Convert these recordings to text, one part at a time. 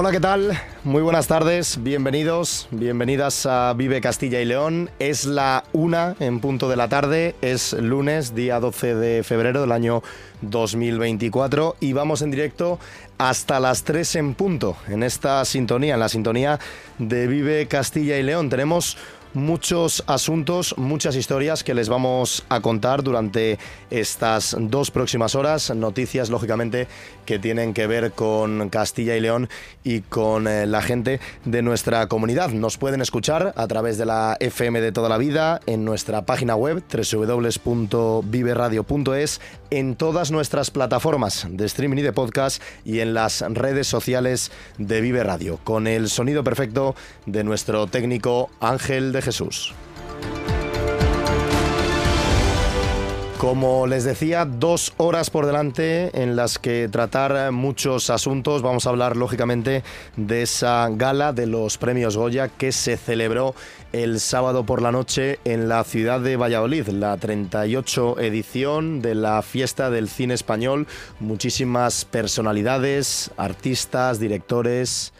Hola, ¿qué tal? Muy buenas tardes, bienvenidos, bienvenidas a Vive Castilla y León. Es la una en punto de la tarde, es lunes, día 12 de febrero del año 2024 y vamos en directo hasta las 3 en punto en esta sintonía, en la sintonía de Vive Castilla y León. Tenemos muchos asuntos, muchas historias que les vamos a contar durante estas dos próximas horas. Noticias, lógicamente, que tienen que ver con Castilla y León y con eh, la gente de nuestra comunidad. Nos pueden escuchar a través de la FM de toda la vida, en nuestra página web www.viveradio.es, en todas nuestras plataformas de streaming y de podcast y en las redes sociales de Vive Radio, con el sonido perfecto de nuestro técnico Ángel de Jesús. Como les decía, dos horas por delante en las que tratar muchos asuntos. Vamos a hablar, lógicamente, de esa gala de los premios Goya que se celebró el sábado por la noche en la ciudad de Valladolid, la 38 edición de la fiesta del cine español. Muchísimas personalidades, artistas, directores,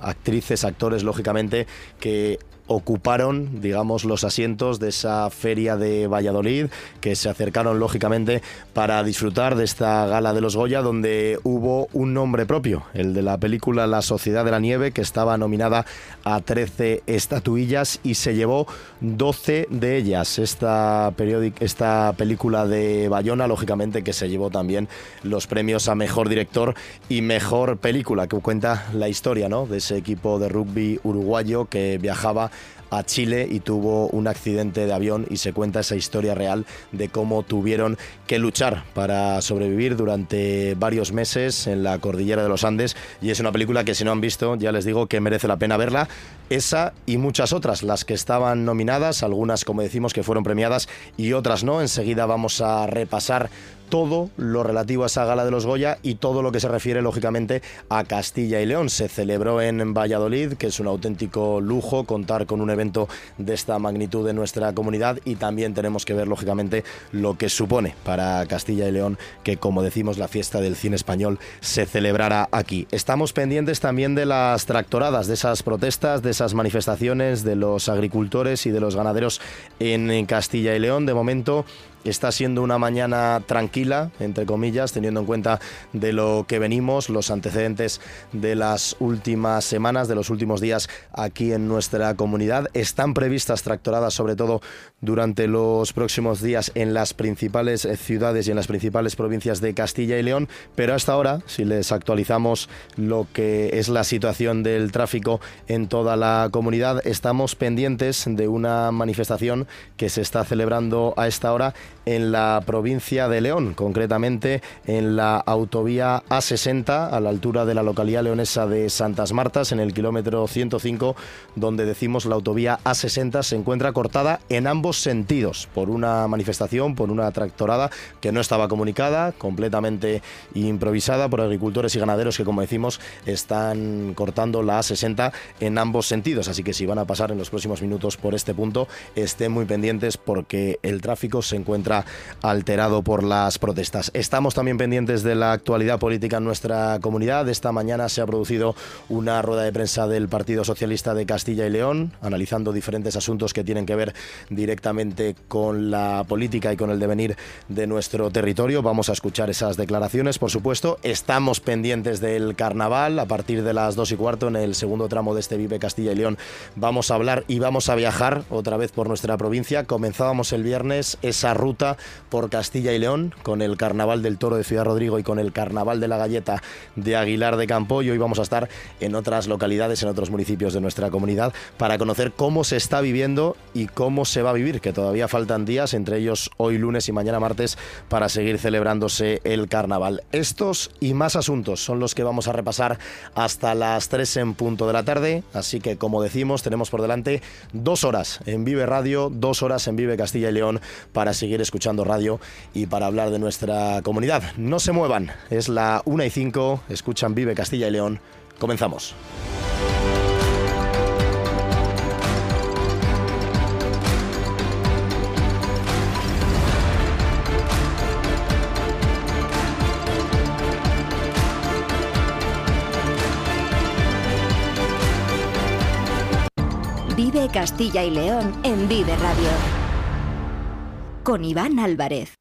actrices, actores, lógicamente, que ocuparon, digamos, los asientos de esa feria de Valladolid, que se acercaron, lógicamente, para disfrutar de esta gala de los Goya, donde hubo un nombre propio, el de la película La Sociedad de la Nieve, que estaba nominada a 13 estatuillas y se llevó 12 de ellas. Esta, esta película de Bayona, lógicamente, que se llevó también los premios a Mejor Director y Mejor Película, que cuenta la historia ¿no? de ese equipo de rugby uruguayo que viajaba a Chile y tuvo un accidente de avión y se cuenta esa historia real de cómo tuvieron que luchar para sobrevivir durante varios meses en la cordillera de los Andes. Y es una película que si no han visto ya les digo que merece la pena verla. Esa y muchas otras las que estaban nominadas algunas como decimos que fueron premiadas y otras no. Enseguida vamos a repasar todo lo relativo a esa gala de los Goya y todo lo que se refiere lógicamente a Castilla y León. Se celebró en Valladolid, que es un auténtico lujo contar con un evento de esta magnitud en nuestra comunidad y también tenemos que ver lógicamente lo que supone para Castilla y León que como decimos la fiesta del cine español se celebrará aquí. Estamos pendientes también de las tractoradas, de esas protestas, de esas manifestaciones de los agricultores y de los ganaderos en Castilla y León. De momento Está siendo una mañana tranquila, entre comillas, teniendo en cuenta de lo que venimos, los antecedentes de las últimas semanas, de los últimos días aquí en nuestra comunidad. Están previstas tractoradas, sobre todo durante los próximos días, en las principales ciudades y en las principales provincias de Castilla y León, pero hasta ahora, si les actualizamos lo que es la situación del tráfico en toda la comunidad, estamos pendientes de una manifestación que se está celebrando a esta hora en la provincia de León, concretamente en la autovía A60 a la altura de la localidad leonesa de Santas Martas, en el kilómetro 105, donde decimos la autovía A60 se encuentra cortada en ambos sentidos por una manifestación, por una tractorada que no estaba comunicada, completamente improvisada por agricultores y ganaderos que, como decimos, están cortando la A60 en ambos sentidos. Así que si van a pasar en los próximos minutos por este punto, estén muy pendientes porque el tráfico se encuentra alterado por las protestas. Estamos también pendientes de la actualidad política en nuestra comunidad. Esta mañana se ha producido una rueda de prensa del Partido Socialista de Castilla y León, analizando diferentes asuntos que tienen que ver directamente con la política y con el devenir de nuestro territorio. Vamos a escuchar esas declaraciones, por supuesto. Estamos pendientes del carnaval a partir de las dos y cuarto en el segundo tramo de este Vive Castilla y León. Vamos a hablar y vamos a viajar otra vez por nuestra provincia. Comenzábamos el viernes esa ruta por Castilla y León con el Carnaval del Toro de Ciudad Rodrigo y con el Carnaval de la Galleta de Aguilar de Campo y hoy vamos a estar en otras localidades, en otros municipios de nuestra comunidad para conocer cómo se está viviendo y cómo se va a vivir, que todavía faltan días, entre ellos hoy lunes y mañana martes, para seguir celebrándose el carnaval. Estos y más asuntos son los que vamos a repasar hasta las 3 en punto de la tarde, así que como decimos, tenemos por delante dos horas en Vive Radio, dos horas en Vive Castilla y León para seguir escuchando escuchando radio y para hablar de nuestra comunidad. No se muevan, es la 1 y 5, escuchan Vive Castilla y León. Comenzamos. Vive Castilla y León en Vive Radio. Con Iván Álvarez.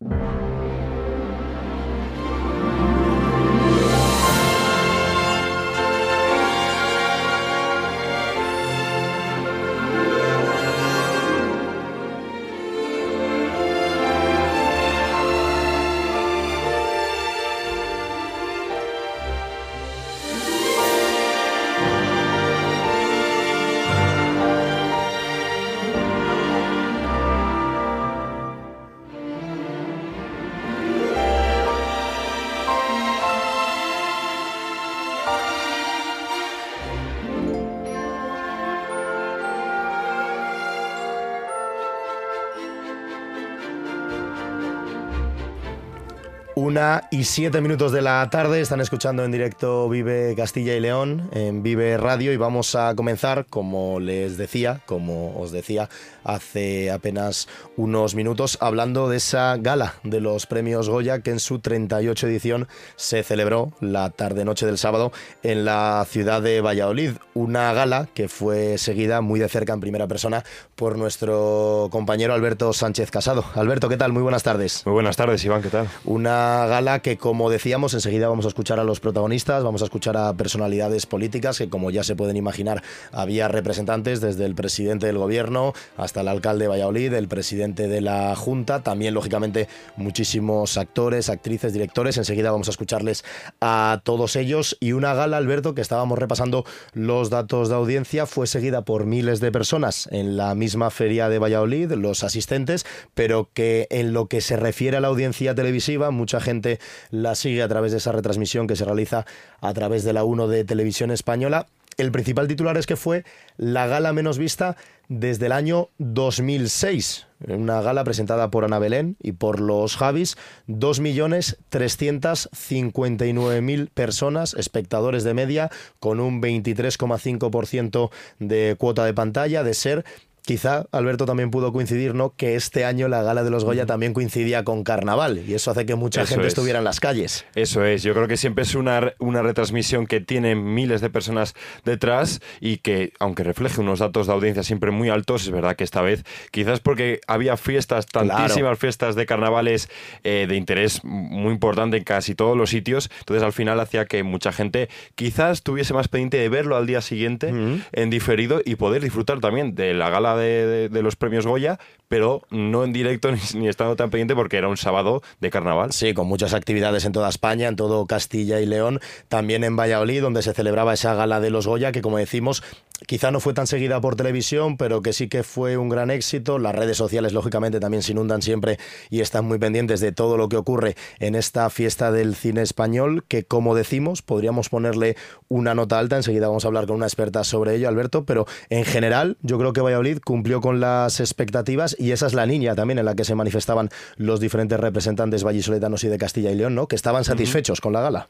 Y siete minutos de la tarde, están escuchando en directo Vive Castilla y León en Vive Radio y vamos a comenzar, como les decía, como os decía hace apenas unos minutos, hablando de esa gala de los premios Goya que en su 38 edición se celebró la tarde-noche del sábado en la ciudad de Valladolid. Una gala que fue seguida muy de cerca en primera persona por nuestro compañero Alberto Sánchez Casado. Alberto, ¿qué tal? Muy buenas tardes. Muy buenas tardes, Iván, ¿qué tal? Una gala que, como decíamos, enseguida vamos a escuchar a los protagonistas, vamos a escuchar a personalidades políticas que, como ya se pueden imaginar, había representantes desde el presidente del gobierno hasta el alcalde de Valladolid, el presidente de la Junta, también, lógicamente, muchísimos actores, actrices, directores. Enseguida vamos a escucharles a todos ellos. Y una gala, Alberto, que estábamos repasando los datos de audiencia, fue seguida por miles de personas en la misma feria de Valladolid, los asistentes, pero que en lo que se refiere a la audiencia televisiva, mucha gente la sigue a través de esa retransmisión que se realiza a través de la 1 de Televisión Española. El principal titular es que fue la gala menos vista desde el año 2006. Una gala presentada por Ana Belén y por los Javis. 2.359.000 personas, espectadores de media, con un 23,5% de cuota de pantalla, de ser Quizá Alberto también pudo coincidir, ¿no? Que este año la gala de los Goya también coincidía con carnaval y eso hace que mucha gente estuviera en las calles. Eso es, yo creo que siempre es una, una retransmisión que tiene miles de personas detrás y que, aunque refleje unos datos de audiencia siempre muy altos, es verdad que esta vez, quizás porque había fiestas, tantísimas fiestas de carnavales eh, de interés muy importante en casi todos los sitios, entonces al final hacía que mucha gente quizás tuviese más pendiente de verlo al día siguiente en diferido y poder disfrutar también de la gala de, los premios Goya, pero no en directo ni, estando tan pendiente porque era un sábado de carnaval. Sí, con muchas actividades en toda España, en todo Castilla y León, también en Valladolid, donde se celebraba esa gala de los Goya, que como decimos, quizá no fue tan seguida por televisión, pero que sí que fue un gran éxito. Las redes sociales, lógicamente, también se inundan siempre y están muy pendientes de todo lo que ocurre en esta fiesta del cine español, que como decimos, podríamos ponerle una nota alta. Enseguida vamos a hablar con una experta sobre ello, Alberto, pero en general yo creo que Valladolid cumplió con las expectativas y esa es la línea también en la que se manifestaban los diferentes representantes vallisoletanos y de Castilla y León, ¿no? Que estaban satisfechos con la gala.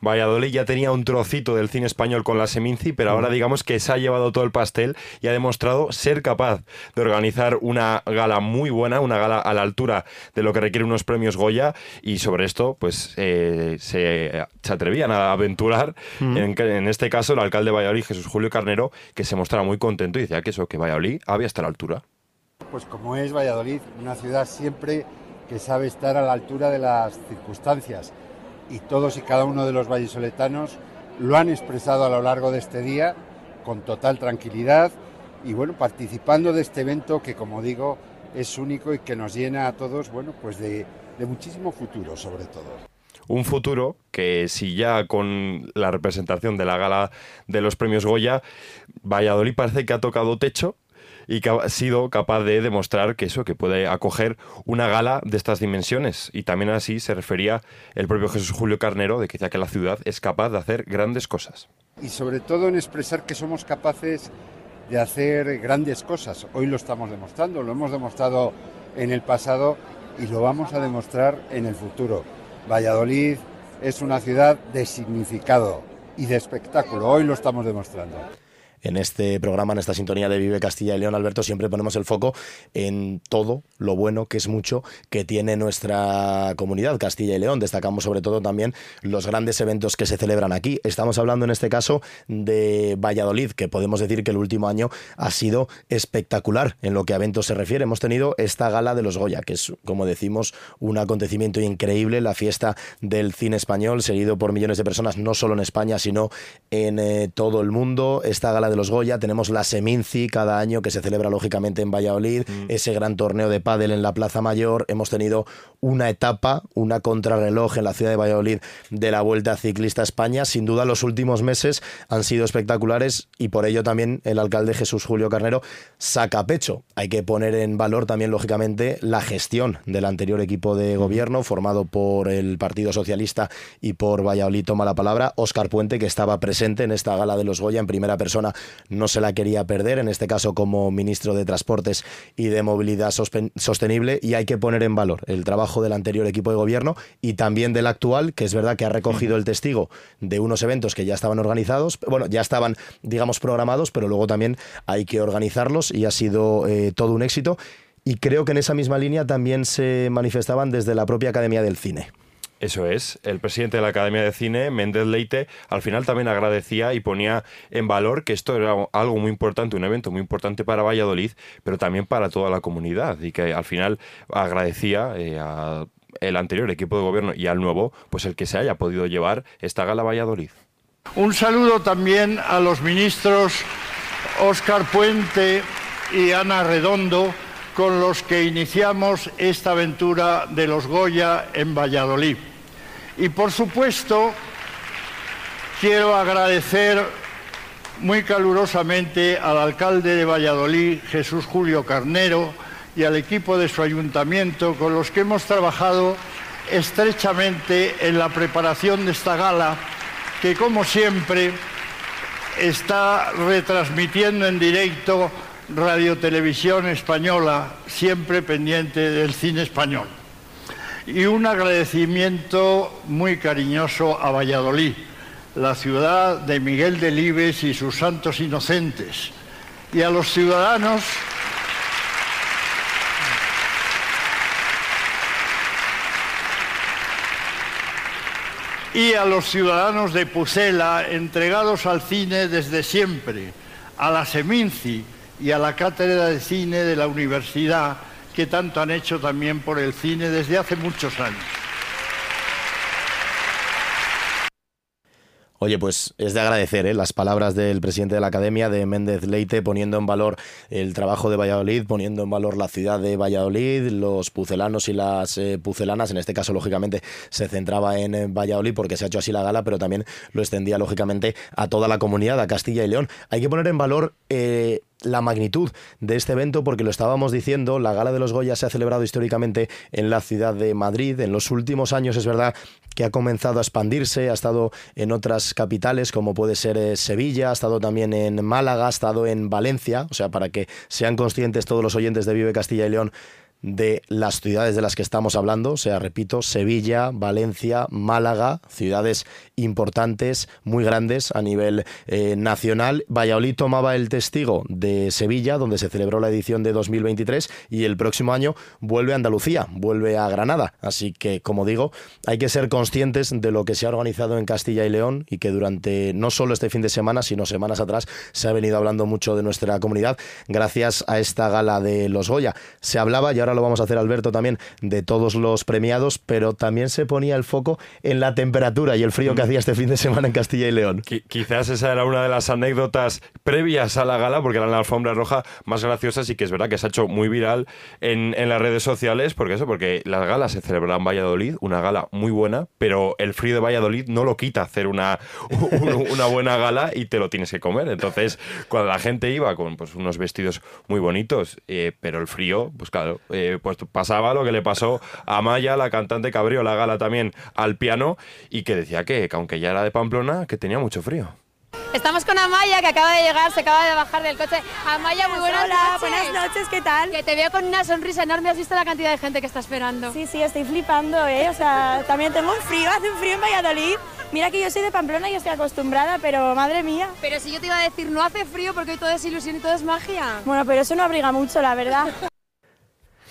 Valladolid ya tenía un trocito del cine español con la Seminci, pero ahora digamos que se ha llevado todo el pastel y ha demostrado ser capaz de organizar una gala muy buena, una gala a la altura de lo que requiere unos premios Goya. Y sobre esto pues eh, se, atrevían a aventurar, en, en, este caso el alcalde de Valladolid, Jesús Julio Carnero, que se mostraba muy contento y decía que eso, que Valladolid había hasta la altura. Pues como es Valladolid, una ciudad siempre que sabe estar a la altura de las circunstancias. Y todos y cada uno de los vallisoletanos lo han expresado a lo largo de este día con total tranquilidad y bueno, participando de este evento que como digo es único y que nos llena a todos, bueno, pues de, de muchísimo futuro sobre todo. Un futuro que si ya con la representación de la gala de los premios Goya, Valladolid parece que ha tocado techo y que ha sido capaz de demostrar que eso, que puede acoger una gala de estas dimensiones. Y también así se refería el propio Jesús Julio Carnero, de que decía que la ciudad es capaz de hacer grandes cosas. Y sobre todo en expresar que somos capaces de hacer grandes cosas. Hoy lo estamos demostrando, lo hemos demostrado en el pasado y lo vamos a demostrar en el futuro. Valladolid es una ciudad de significado y de espectáculo. Hoy lo estamos demostrando en este programa, en esta sintonía de Vive Castilla y León, Alberto, siempre ponemos el foco en todo lo bueno, que es mucho, que tiene nuestra comunidad Castilla y León. Destacamos sobre todo también los grandes eventos que se celebran aquí. Estamos hablando en este caso de Valladolid, que podemos decir que el último año ha sido espectacular en lo que a eventos se refiere. Hemos tenido esta gala de los Goya, que es, como decimos, un acontecimiento increíble, la fiesta del cine español, seguido por millones de personas, no solo en España, sino en eh, todo el mundo. Esta gala de los Goya, tenemos la Seminci cada año que se celebra lógicamente en Valladolid, mm. ese gran torneo de pádel en la Plaza Mayor, hemos tenido una etapa, una contrarreloj en la ciudad de Valladolid de la Vuelta Ciclista España, sin duda los últimos meses han sido espectaculares y por ello también el alcalde Jesús Julio Carnero saca pecho. Hay que poner en valor también lógicamente la gestión del anterior equipo de gobierno formado por el Partido Socialista y por Valladolid toma la palabra, Óscar Puente que estaba presente en esta gala de los Goya en primera persona no se la quería perder, en este caso como ministro de Transportes y de Movilidad Sostenible, y hay que poner en valor el trabajo del anterior equipo de gobierno y también del actual, que es verdad que ha recogido el testigo de unos eventos que ya estaban organizados, bueno, ya estaban, digamos, programados, pero luego también hay que organizarlos y ha sido eh, todo un éxito. Y creo que en esa misma línea también se manifestaban desde la propia Academia del Cine. Eso es. El presidente de la Academia de Cine, Méndez Leite, al final también agradecía y ponía en valor que esto era algo muy importante, un evento muy importante para Valladolid, pero también para toda la comunidad y que al final agradecía eh, al anterior equipo de gobierno y al nuevo, pues el que se haya podido llevar esta gala a Valladolid. Un saludo también a los ministros Óscar Puente y Ana Redondo, con los que iniciamos esta aventura de los Goya en Valladolid. Y por supuesto, quiero agradecer muy calurosamente al alcalde de Valladolid, Jesús Julio Carnero, y al equipo de su ayuntamiento con los que hemos trabajado estrechamente en la preparación de esta gala, que como siempre está retransmitiendo en directo Radio Televisión Española, siempre pendiente del cine español y un agradecimiento muy cariñoso a Valladolid, la ciudad de Miguel Delibes y sus santos inocentes, y a los ciudadanos y a los ciudadanos de Pucela entregados al cine desde siempre, a la Seminci y a la Cátedra de Cine de la Universidad que tanto han hecho también por el cine desde hace muchos años. Oye, pues es de agradecer ¿eh? las palabras del presidente de la Academia, de Méndez Leite, poniendo en valor el trabajo de Valladolid, poniendo en valor la ciudad de Valladolid, los pucelanos y las eh, pucelanas. En este caso, lógicamente, se centraba en Valladolid porque se ha hecho así la gala, pero también lo extendía, lógicamente, a toda la comunidad, a Castilla y León. Hay que poner en valor eh, la magnitud de este evento, porque lo estábamos diciendo, la Gala de los Goya se ha celebrado históricamente en la ciudad de Madrid. En los últimos años es verdad que ha comenzado a expandirse, ha estado en otras capitales como puede ser eh, Sevilla, ha estado también en Málaga, ha estado en Valencia, o sea, para que sean conscientes todos los oyentes de Vive Castilla y León de las ciudades de las que estamos hablando, o sea, repito, Sevilla, Valencia, Málaga, ciudades importantes, muy grandes a nivel eh, nacional. Valladolid tomaba el testigo de Sevilla, donde se celebró la edición de 2023, y el próximo año vuelve a Andalucía, vuelve a Granada. Así que, como digo, hay que ser conscientes de lo que se ha organizado en Castilla y León y que durante no solo este fin de semana, sino semanas atrás, se ha venido hablando mucho de nuestra comunidad gracias a esta gala de los Goya. Se hablaba, y ahora lo vamos a hacer Alberto también, de todos los premiados, pero también se ponía el foco en la temperatura y el frío que hacía este fin de semana en Castilla y León. quizás esa era una de las anécdotas previas a la gala, porque era la alfombra roja más graciosa y que es verdad que se ha hecho muy viral en, las redes sociales, porque eso, porque las galas se celebran en Valladolid, una gala muy buena, pero el frío de Valladolid no lo quita hacer una, una buena gala y te lo tienes que comer. Entonces, cuando la gente iba con pues, unos vestidos muy bonitos, eh, pero el frío, pues claro, eh, pues pasaba lo que le pasó a Maya, la cantante que abrió la gala también al piano y que decía que, que aunque ya era de Pamplona, que tenía mucho frío. Estamos con Amaya, que acaba de llegar, se acaba de bajar del coche. Amaya, muy buenas Hola, noches. buenas noches, ¿qué tal? Que te veo con una sonrisa enorme. ¿Has visto la cantidad de gente que está esperando? Sí, sí, estoy flipando, ¿eh? O sea, también tengo un frío, hace un frío en Valladolid. Mira que yo soy de Pamplona y estoy acostumbrada, pero madre mía. Pero si yo te iba a decir, no hace frío porque hoy todo es ilusión y todo es magia. Bueno, pero eso no abriga mucho, la verdad.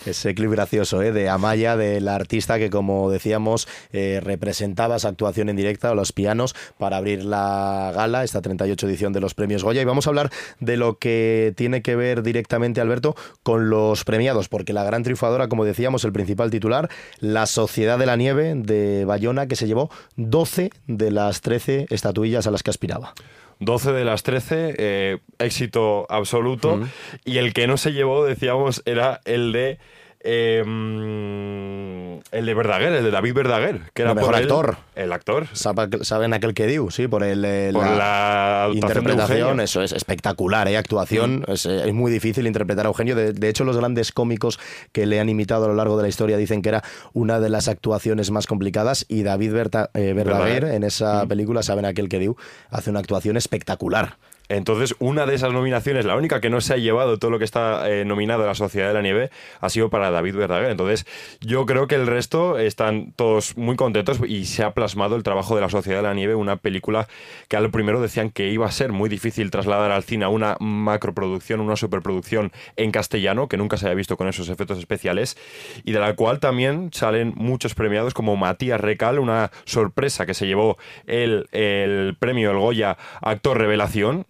Ese clip gracioso ¿eh? de Amaya, de la artista que, como decíamos, eh, representaba esa actuación en directa a los pianos para abrir la gala, esta 38 edición de los premios Goya. Y vamos a hablar de lo que tiene que ver directamente, Alberto, con los premiados, porque la gran triunfadora, como decíamos, el principal titular, La Sociedad de la Nieve de Bayona, que se llevó 12 de las 13 estatuillas a las que aspiraba. 12 de las 13, eh, éxito absoluto. Mm. Y el que no se llevó, decíamos, era el de. Eh, mm, el de Verdaguer, el de David Verdaguer, que era El mejor por actor. El actor. Sabe- ¿Saben aquel que dio? Sí, por el, Por la interpretación. Eso es espectacular, ¿eh? Actuación. Es, eh, es muy difícil interpretar a Eugenio. De, de hecho, los grandes cómicos que le han imitado a lo largo de la historia dicen que era una de las actuaciones más complicadas. Y David Berta- eh, Verdaguer, Verdaguer. en esa película, Saben aquel que dio, hace una actuación espectacular. Entonces, una de esas nominaciones, la única que no se ha llevado todo lo que está eh, nominado a la Sociedad de la Nieve, ha sido para David Verdaguer. Entonces, yo creo que el resto están todos muy contentos y se ha plasmado el trabajo de la Sociedad de la Nieve, una película que a lo primero decían que iba a ser muy difícil trasladar al cine a una macroproducción, una superproducción en castellano, que nunca se había visto con esos efectos especiales, y de la cual también salen muchos premiados como Matías Recal, una sorpresa que se llevó el, el premio El Goya Actor Revelación,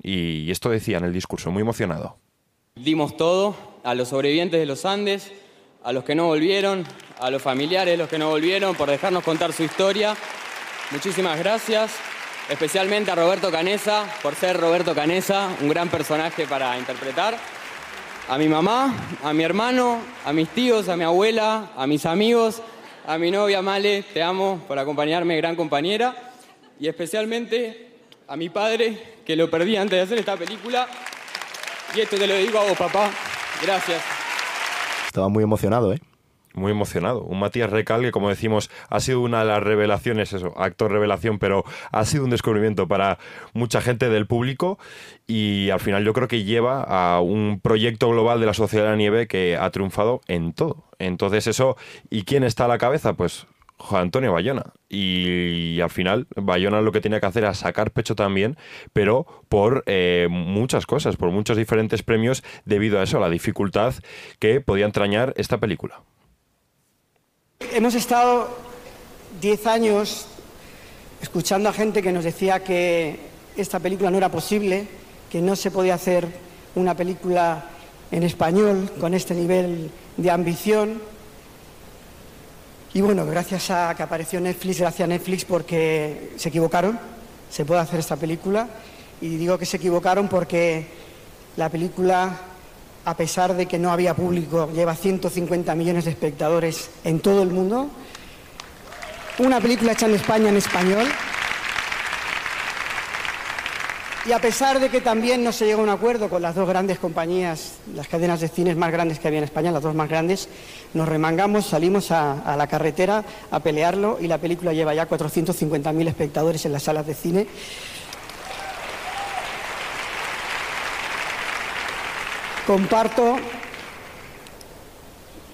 esto decía en el discurso, muy emocionado. Dimos todo a los sobrevivientes de los Andes, a los que no volvieron, a los familiares los que no volvieron, por dejarnos contar su historia. Muchísimas gracias, especialmente a Roberto Canesa, por ser Roberto Canesa, un gran personaje para interpretar. A mi mamá, a mi hermano, a mis tíos, a mi abuela, a mis amigos, a mi novia Male, te amo por acompañarme, gran compañera. Y especialmente a mi padre, que lo perdí antes de hacer esta película. Y esto te lo digo a vos, papá. Gracias. Estaba muy emocionado, ¿eh? Muy emocionado. Un Matías Recal que, como decimos, ha sido una de las revelaciones, eso, actor revelación, pero ha sido un descubrimiento para mucha gente del público y al final yo creo que lleva a un proyecto global de la Sociedad de la Nieve que ha triunfado en todo. Entonces eso, ¿y quién está a la cabeza? Pues Juan Antonio Bayona. Y, al final Bayona lo que tenía que hacer era sacar pecho también, pero por eh, muchas cosas, por muchos diferentes premios debido a eso, a la dificultad que podía entrañar esta película. Hemos estado 10 años escuchando a gente que nos decía que esta película no era posible, que no se podía hacer una película en español con este nivel de ambición. Y bueno, gracias a que apareció Netflix, gracias a Netflix porque se equivocaron, se puede hacer esta película. Y digo que se equivocaron porque la película, a pesar de que no había público, lleva 150 millones de espectadores en todo el mundo. Una película hecha en España en español. Y a pesar de que también no se llegó a un acuerdo con las dos grandes compañías, las cadenas de cines más grandes que había en España, las dos más grandes, nos remangamos, salimos a, a la carretera a pelearlo y la película lleva ya 450.000 espectadores en las salas de cine. Comparto,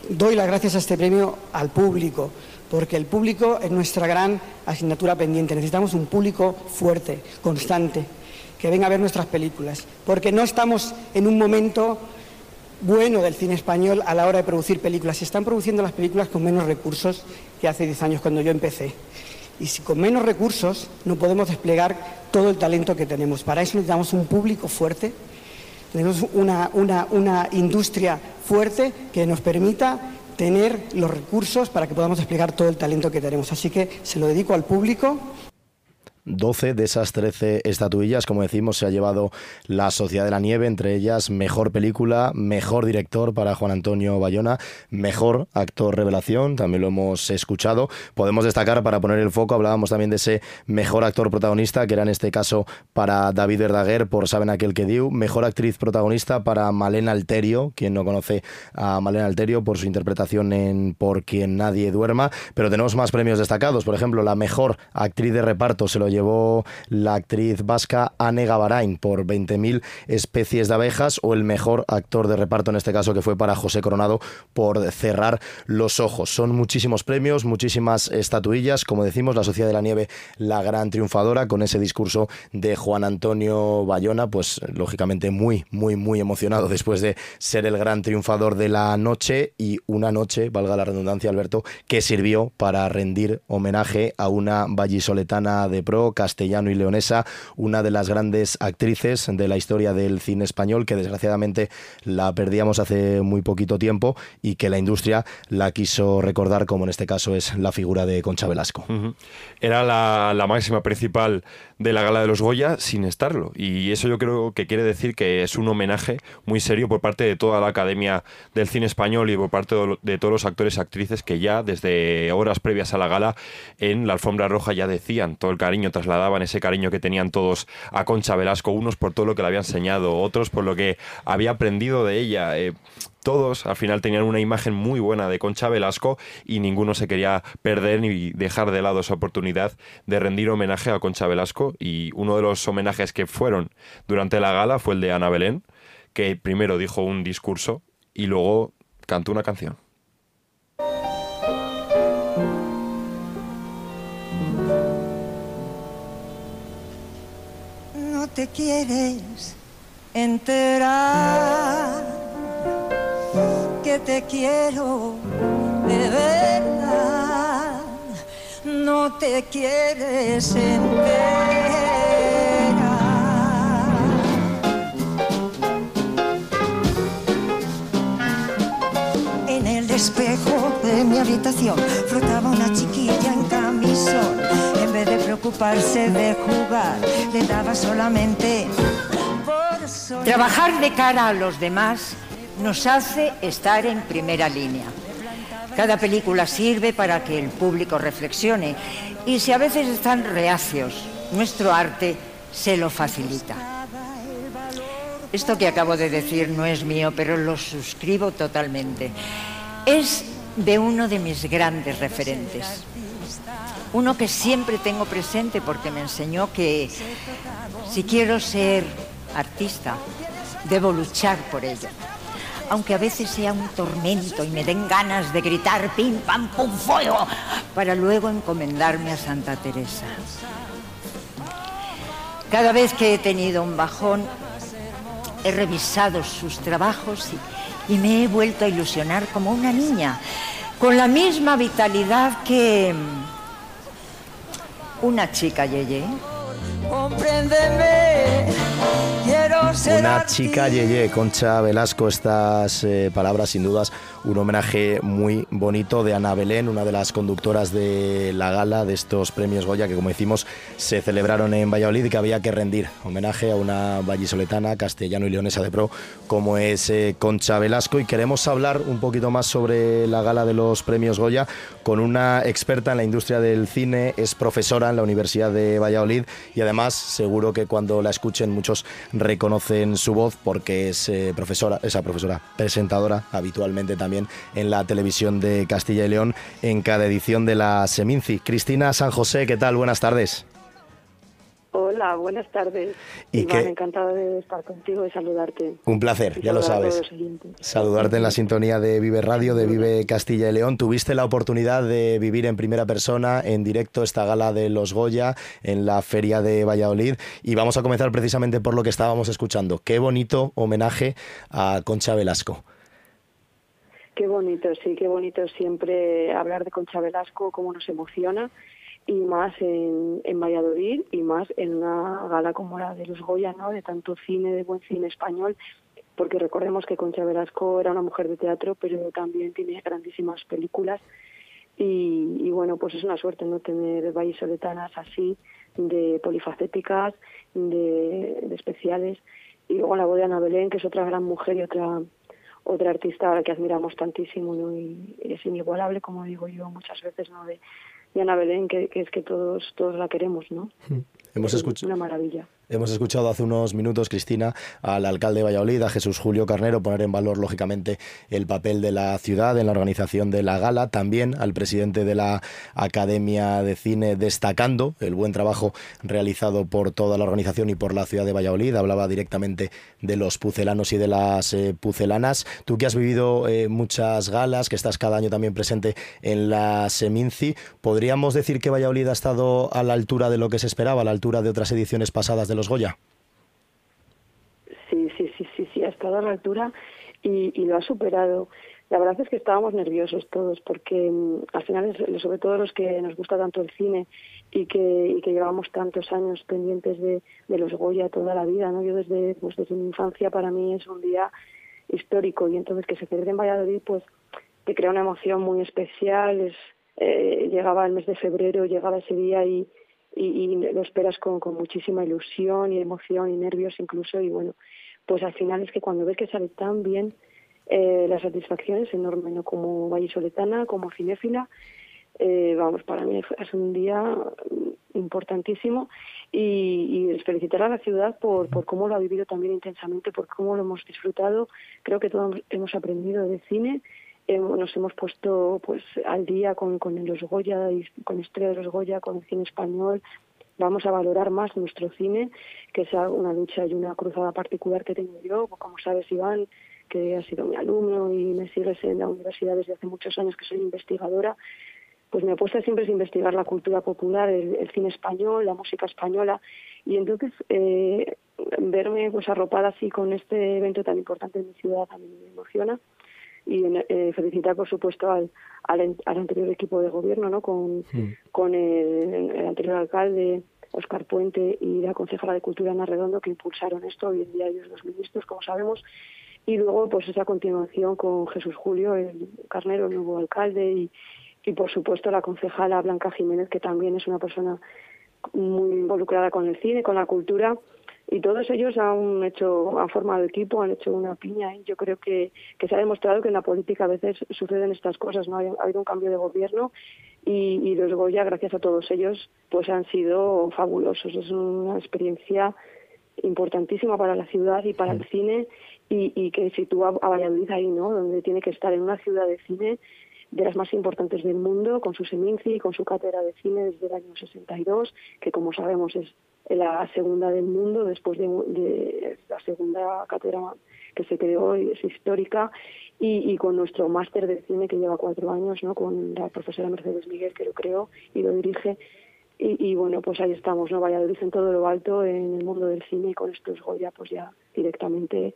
doy las gracias a este premio al público, porque el público es nuestra gran asignatura pendiente. Necesitamos un público fuerte, constante, que venga a ver nuestras películas, porque no estamos en un momento bueno del cine español a la hora de producir películas. Se están produciendo las películas con menos recursos que hace 10 años cuando yo empecé. Y si con menos recursos no podemos desplegar todo el talento que tenemos. Para eso necesitamos un público fuerte, tenemos una, una, una industria fuerte que nos permita tener los recursos para que podamos desplegar todo el talento que tenemos. Así que se lo dedico al público. 12 de esas 13 estatuillas, como decimos, se ha llevado la Sociedad de la Nieve, entre ellas mejor película, mejor director para Juan Antonio Bayona, mejor actor revelación, también lo hemos escuchado. Podemos destacar para poner el foco, hablábamos también de ese mejor actor protagonista, que era en este caso para David Verdaguer por Saben aquel que dio, mejor actriz protagonista para Malena Alterio, quien no conoce a Malena Alterio por su interpretación en Por quien nadie duerma, pero tenemos más premios destacados, por ejemplo, la mejor actriz de reparto se lo llevó llevó la actriz vasca Anne Gavarain por 20.000 especies de abejas o el mejor actor de reparto en este caso que fue para José Coronado por cerrar los ojos. Son muchísimos premios, muchísimas estatuillas, como decimos, la Sociedad de la Nieve la gran triunfadora con ese discurso de Juan Antonio Bayona, pues lógicamente muy, muy, muy emocionado después de ser el gran triunfador de la noche y una noche, valga la redundancia Alberto, que sirvió para rendir homenaje a una vallisoletana de pro, castellano y leonesa, una de las grandes actrices de la historia del cine español que desgraciadamente la perdíamos hace muy poquito tiempo y que la industria la quiso recordar como en este caso es la figura de Concha Velasco. Era la, la máxima principal de la gala de los Goya sin estarlo. Y eso yo creo que quiere decir que es un homenaje muy serio por parte de toda la Academia del Cine Español y por parte de todos los actores y actrices que ya desde horas previas a la gala en la alfombra roja ya decían todo el cariño, trasladaban ese cariño que tenían todos a Concha Velasco, unos por todo lo que le había enseñado, otros por lo que había aprendido de ella. Eh, todos al final tenían una imagen muy buena de Concha Velasco y ninguno se quería perder ni dejar de lado esa oportunidad de rendir homenaje a Concha Velasco y uno de los homenajes que fueron durante la gala fue el de Ana Belén, que primero dijo un discurso y luego cantó una canción. No te quieres enterar que te quiero de verdad, no te quieres enterar. En el espejo de mi habitación flotaba una chiquilla en camisón. En vez de preocuparse de jugar, le daba solamente por Trabajar de cara a los demás nos hace estar en primera línea. Cada película sirve para que el público reflexione y si a veces están reacios, nuestro arte se lo facilita. Esto que acabo de decir no es mío, pero lo suscribo totalmente. Es de uno de mis grandes referentes. Uno que siempre tengo presente porque me enseñó que si quiero ser artista, debo luchar por ello aunque a veces sea un tormento y me den ganas de gritar pim, pam, pum, fuego, para luego encomendarme a Santa Teresa. Cada vez que he tenido un bajón, he revisado sus trabajos y, me he vuelto a ilusionar como una niña, con la misma vitalidad que una chica Yeye. Compréndeme una chica Yeye, Concha Velasco, estas eh, palabras sin dudas un homenaje muy bonito de Ana Belén, una de las conductoras de la gala de estos premios Goya que como decimos se celebraron en Valladolid y que había que rendir homenaje a una vallisoletana, castellano y leonesa de pro como es eh, Concha Velasco. Y queremos hablar un poquito más sobre la gala de los premios Goya con una experta en la industria del cine, es profesora en la Universidad de Valladolid y además seguro que cuando la escuchen muchos reconocen su voz porque es eh, profesora, esa profesora presentadora habitualmente también en la televisión de Castilla y León en cada edición de la Seminci. Cristina San José, ¿qué tal? Buenas tardes. Hola, buenas tardes. Y Iván, encantado de estar contigo y saludarte. Un placer, ya lo sabes. Saludarte en la sintonía de Vive Radio, de Vive Castilla y León. Tuviste la oportunidad de vivir en primera persona, en directo, esta gala de los Goya en la Feria de Valladolid. Y vamos a comenzar precisamente por lo que estábamos escuchando. Qué bonito homenaje a Concha Velasco. Qué bonito, sí, qué bonito siempre hablar de Concha Velasco, cómo nos emociona, y más en, en Valladolid, y más en una gala como la de los Goya, ¿no? De tanto cine, de buen cine español, porque recordemos que Concha Velasco era una mujer de teatro, pero también tiene grandísimas películas, y, bueno, pues es una suerte no tener vallisoletanas así, de polifacéticas, de, especiales, y luego la voz de Ana Belén, que es otra gran mujer y otra otra artista a la que admiramos tantísimo y es inigualable, como digo yo muchas veces, ¿no? de, Ana Belén, que, es que todos, todos la queremos, ¿no? Hemos escuchado, una maravilla. Hemos escuchado hace unos minutos, Cristina, al alcalde de Valladolid, a Jesús Julio Carnero, poner en valor, lógicamente, el papel de la ciudad en la organización de la gala. También al presidente de la Academia de Cine, destacando el buen trabajo realizado por toda la organización y por la ciudad de Valladolid. Hablaba directamente de los pucelanos y de las eh, pucelanas. Tú que has vivido eh, muchas galas, que estás cada año también presente en la Seminci, ¿podríamos decir que Valladolid ha estado a la altura de lo que se esperaba, a la altura de otras ediciones pasadas de los Goya? Sí, sí, sí, sí, sí, ha estado a la altura y, lo ha superado. La verdad es que estábamos nerviosos todos porque mm, al final, sobre todo los que nos gusta tanto el cine y que, llevamos tantos años pendientes de, los Goya toda la vida, ¿no? Yo desde, pues desde mi infancia para mí es un día histórico y entonces que se celebre en Valladolid pues te crea una emoción muy especial, es, eh, llegaba el mes de febrero, llegaba ese día y, y, lo esperas con, con, muchísima ilusión y emoción y nervios incluso y bueno, pues al final es que cuando ves que sale tan bien, eh, la satisfacción es enorme, ¿no? Como vallisoletana, como cinéfila, eh, vamos, para mí es un día importantísimo y, y, felicitar a la ciudad por, por cómo lo ha vivido también intensamente, por cómo lo hemos disfrutado. Creo que todos hemos aprendido de cine nos hemos puesto pues al día con, con los Goya, con Estrella de los Goya, con el cine español. Vamos a valorar más nuestro cine, que es una lucha y una cruzada particular que tengo yo. Como sabes, Iván, que ha sido mi alumno y me sigues en la universidad desde hace muchos años, que soy investigadora, pues mi apuesta siempre es investigar la cultura popular, el, cine español, la música española. Y entonces, eh, verme pues arropada así con este evento tan importante en mi ciudad a mí me emociona y eh, felicitar por supuesto al, al, anterior equipo de gobierno no con, con el, anterior alcalde Oscar Puente y la concejala de Cultura Ana Redondo que impulsaron esto hoy en día ellos los ministros como sabemos. Y luego pues esa continuación con Jesús Julio el Carnero el nuevo alcalde y, y por supuesto la concejala Blanca Jiménez que también es una persona muy involucrada con el cine con la cultura y todos ellos han hecho han formado equipo han hecho una piña y yo creo que, que se ha demostrado que en la política a veces suceden estas cosas no ha, habido un cambio de gobierno y, y los Goya gracias a todos ellos pues han sido fabulosos. Es una experiencia importantísima para la ciudad y para el cine y, y que sitúa a Valladolid ahí no donde tiene que estar en una ciudad de cine de las más importantes del mundo, con su Seminci, con su cátedra de cine desde el año 62, que como sabemos es la segunda del mundo, después de, la segunda cátedra que se creó y es histórica, y, con nuestro máster de cine que lleva cuatro años, ¿no? con la profesora Mercedes Miguel que lo creó y lo dirige. Y, bueno, pues ahí estamos, ¿no? Valladolid en todo lo alto en el mundo del cine y con estos Goya pues ya directamente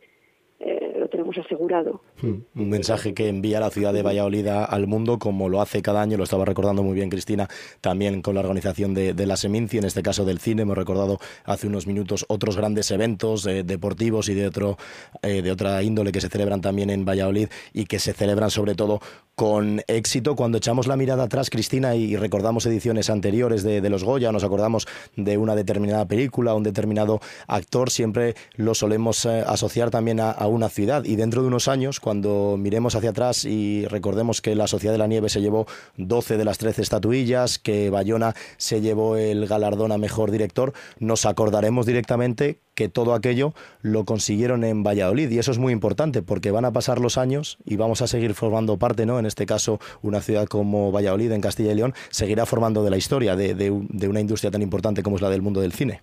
eh, lo tenemos asegurado. Hmm. Un mensaje que envía la ciudad de Valladolid al mundo, como lo hace cada año, lo estaba recordando muy bien Cristina, también con la organización de, la Seminci, en este caso del cine. Hemos recordado hace unos minutos otros grandes eventos eh, deportivos y de, otro, eh, de otra índole que se celebran también en Valladolid y que se celebran sobre todo con éxito. Cuando echamos la mirada atrás, Cristina, y recordamos ediciones anteriores de, los Goya, nos acordamos de una determinada película, un determinado actor, siempre lo solemos asociar también a, a una ciudad. Y dentro de unos años, cuando miremos hacia atrás y recordemos que la Sociedad de la Nieve se llevó 12 de las 13 estatuillas, que Bayona se llevó el galardón a mejor director, nos acordaremos directamente que todo aquello lo consiguieron en Valladolid y eso es muy importante porque van a pasar los años y vamos a seguir formando parte, ¿no? En este caso, una ciudad como Valladolid en Castilla y León seguirá formando de la historia de, de una industria tan importante como es la del mundo del cine.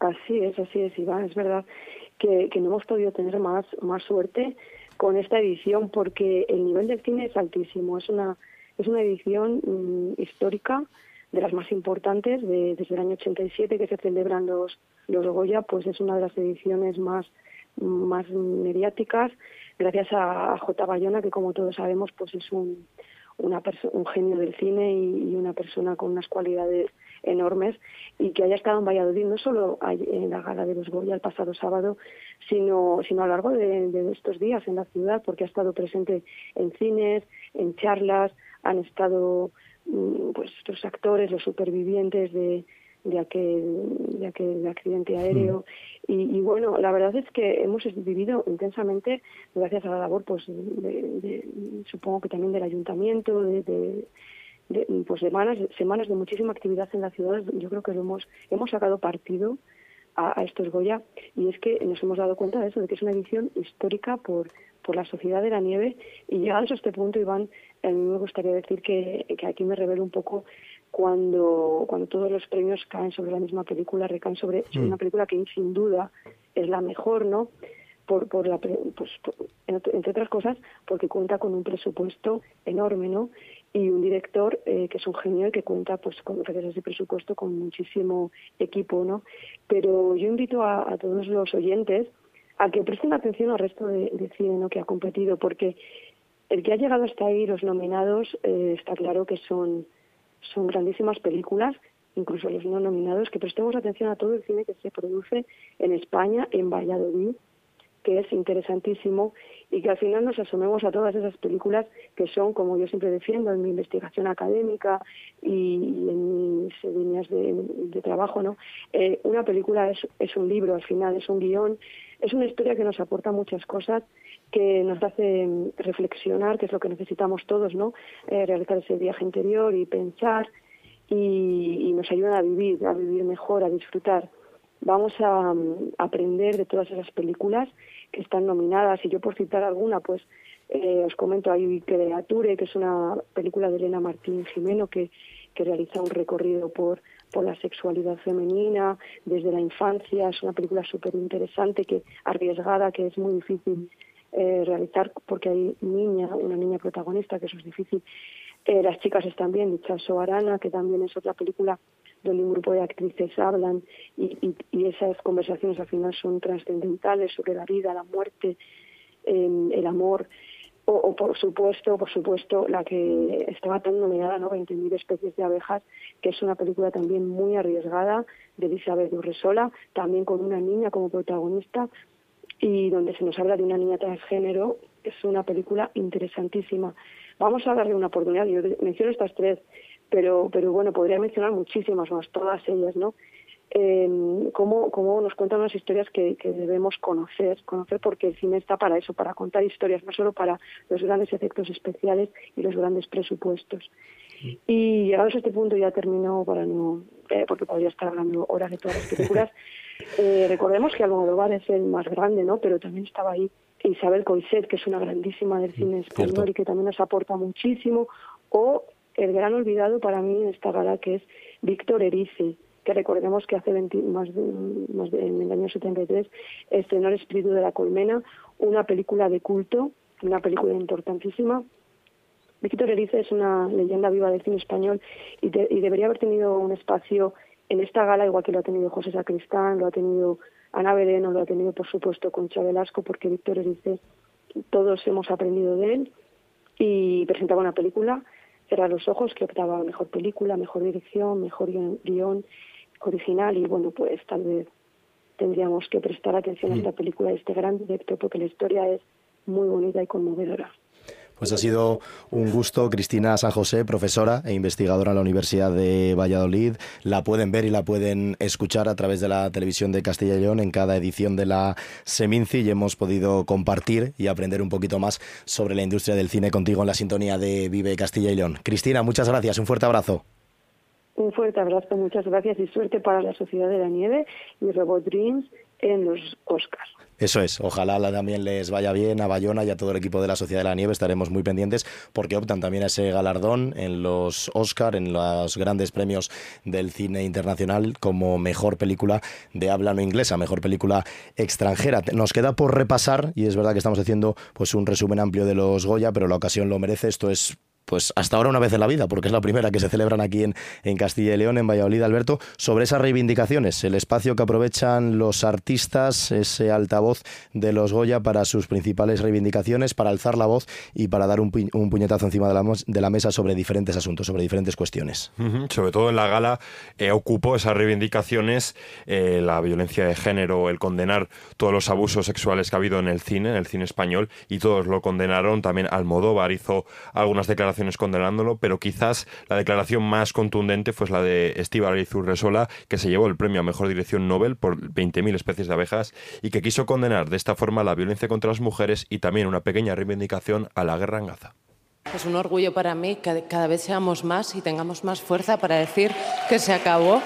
Así es, así es, Iván, es verdad que, no hemos podido tener más, más suerte con esta edición porque el nivel del cine es altísimo. Es una, es una edición mm, histórica de las más importantes desde el año 87 que se celebran los, los Goya, pues es una de las ediciones más, más mediáticas gracias a, J. Bayona que como todos sabemos pues es un, un genio del cine y, una persona con unas cualidades enormes y que haya estado en Valladolid no solo en la gala de los Goya el pasado sábado, sino, sino a lo largo de, estos días en la ciudad, porque ha estado presente en cines, en charlas, han estado mm, pues los actores, los supervivientes de, de aquel, de aquel accidente aéreo. Y, bueno, la verdad es que hemos vivido intensamente, gracias a la labor, pues, de, supongo que también del ayuntamiento, de, de, pues semanas, semanas de muchísima actividad en la ciudad, yo creo que lo hemos, hemos sacado partido a, a, estos Goya y es que nos hemos dado cuenta de eso, de que es una edición histórica por, por la Sociedad de la Nieve y llegados a este punto, Iván, a mí me gustaría decir que, que aquí me revelo un poco cuando, cuando todos los premios caen sobre la misma película, recaen sobre, sobre una película que sin duda es la mejor, ¿no? Por, por la, pues, por, entre otras cosas, porque cuenta con un presupuesto enorme, ¿no? Y un director eh, que es un genio y que cuenta, pues, con gracias a presupuesto, con muchísimo equipo, ¿no? Pero yo invito a, todos los oyentes a que presten atención al resto de, de cine ¿no? que ha competido, porque el que ha llegado hasta ahí, los nominados, eh, está claro que son, son grandísimas películas, incluso los no nominados, que prestemos atención a todo el cine que se produce en España, en Valladolid, que es interesantísimo y que al final nos asomemos a todas esas películas que son, como yo siempre defiendo en mi investigación académica y, en mis líneas de, trabajo, ¿no? Eh, una película es, es un libro, al final es un guion, es una historia que nos aporta muchas cosas que nos hace reflexionar, que es lo que necesitamos todos, ¿no? Eh, realizar ese viaje interior y pensar y, y nos ayuda a vivir, a vivir mejor, a disfrutar. Vamos a, a aprender de todas esas películas que están nominadas. Y yo por citar alguna pues eh, os comento hay Creature que es una película de Elena Martín Jimeno que, que realiza un recorrido por por la sexualidad femenina desde la infancia. Es una película súper interesante que arriesgada que es muy difícil eh, realizar porque hay niña una niña protagonista que eso es difícil. Eh, las chicas están bien Dichazo Arana que también es otra película donde un grupo de actrices hablan y, y, esas conversaciones al final son trascendentales sobre la vida, la muerte, eh, el amor, o, o, por supuesto, por supuesto, la que estaba tan nominada, ¿no? 20.000 especies de abejas, que es una película también muy arriesgada de Elizabeth Urresola, también con una niña como protagonista y donde se nos habla de una niña transgénero, es una película interesantísima. Vamos a darle una oportunidad, yo menciono estas tres, pero, pero bueno, podría mencionar muchísimas más, todas ellas, ¿no? Eh, cómo, cómo nos cuentan unas historias que, que debemos conocer, conocer porque el cine está para eso, para contar historias, no solo para los grandes efectos especiales y los grandes presupuestos. Y llegados a este punto ya termino para no, eh, porque podría estar hablando horas de todas las películas. eh, recordemos que Almodóvar es el más grande, ¿no? Pero también estaba ahí Isabel Coixet, que es una grandísima del cine español Cierto. y que también nos aporta muchísimo, o el gran olvidado para mí en esta gala que es Víctor Erice, que recordemos que hace 20, más, de, más de, en el año 73 estrenó El espíritu de la colmena, una película de culto, una película importantísima. Víctor Erice es una leyenda viva del cine español y, de, y debería haber tenido un espacio en esta gala, igual que lo ha tenido José Sacristán, lo ha tenido Ana Bereno, lo ha tenido por supuesto Concha Velasco, porque Víctor Erice todos hemos aprendido de él y presentaba una película Cerrar los ojos, que optaba a mejor película, mejor dirección, mejor guion original y bueno, pues tal vez tendríamos que prestar atención a esta película de este gran director porque la historia es muy bonita y conmovedora. Pues ha sido un gusto, Cristina San José, profesora e investigadora en la Universidad de Valladolid. La pueden ver y la pueden escuchar a través de la televisión de Castilla y León en cada edición de la Seminci y hemos podido compartir y aprender un poquito más sobre la industria del cine contigo en la sintonía de Vive Castilla y León. Cristina, muchas gracias, un fuerte abrazo. Un fuerte abrazo, muchas gracias y suerte para la Sociedad de la Nieve y Robot Dreams en los Oscars. Eso es, ojalá también les vaya bien a Bayona y a todo el equipo de la Sociedad de la Nieve, estaremos muy pendientes porque optan también a ese galardón en los Oscar, en los grandes premios del cine internacional como mejor película de habla no inglesa, mejor película extranjera. Nos queda por repasar y es verdad que estamos haciendo pues un resumen amplio de los Goya, pero la ocasión lo merece, esto es pues hasta ahora una vez en la vida, porque es la primera que se celebran aquí en, en, Castilla y León, en Valladolid, Alberto, sobre esas reivindicaciones, el espacio que aprovechan los artistas, ese altavoz de los Goya para sus principales reivindicaciones, para alzar la voz y para dar un, un puñetazo encima de la, de la, mesa sobre diferentes asuntos, sobre diferentes cuestiones. Sobre todo en la gala eh, ocupó esas reivindicaciones, eh, la violencia de género, el condenar todos los abusos sexuales que ha habido en el cine, en el cine español, y todos lo condenaron. También Almodóvar hizo algunas declaraciones condenándolo, pero quizás la declaración más contundente fue la de Estíbaliz Urresola, que se llevó el premio a Mejor Dirección Nobel por 20.000 especies de abejas y que quiso condenar de esta forma la violencia contra las mujeres y también una pequeña reivindicación a la guerra en Gaza. Es un orgullo para mí que cada vez seamos más y tengamos más fuerza para decir que se acabó,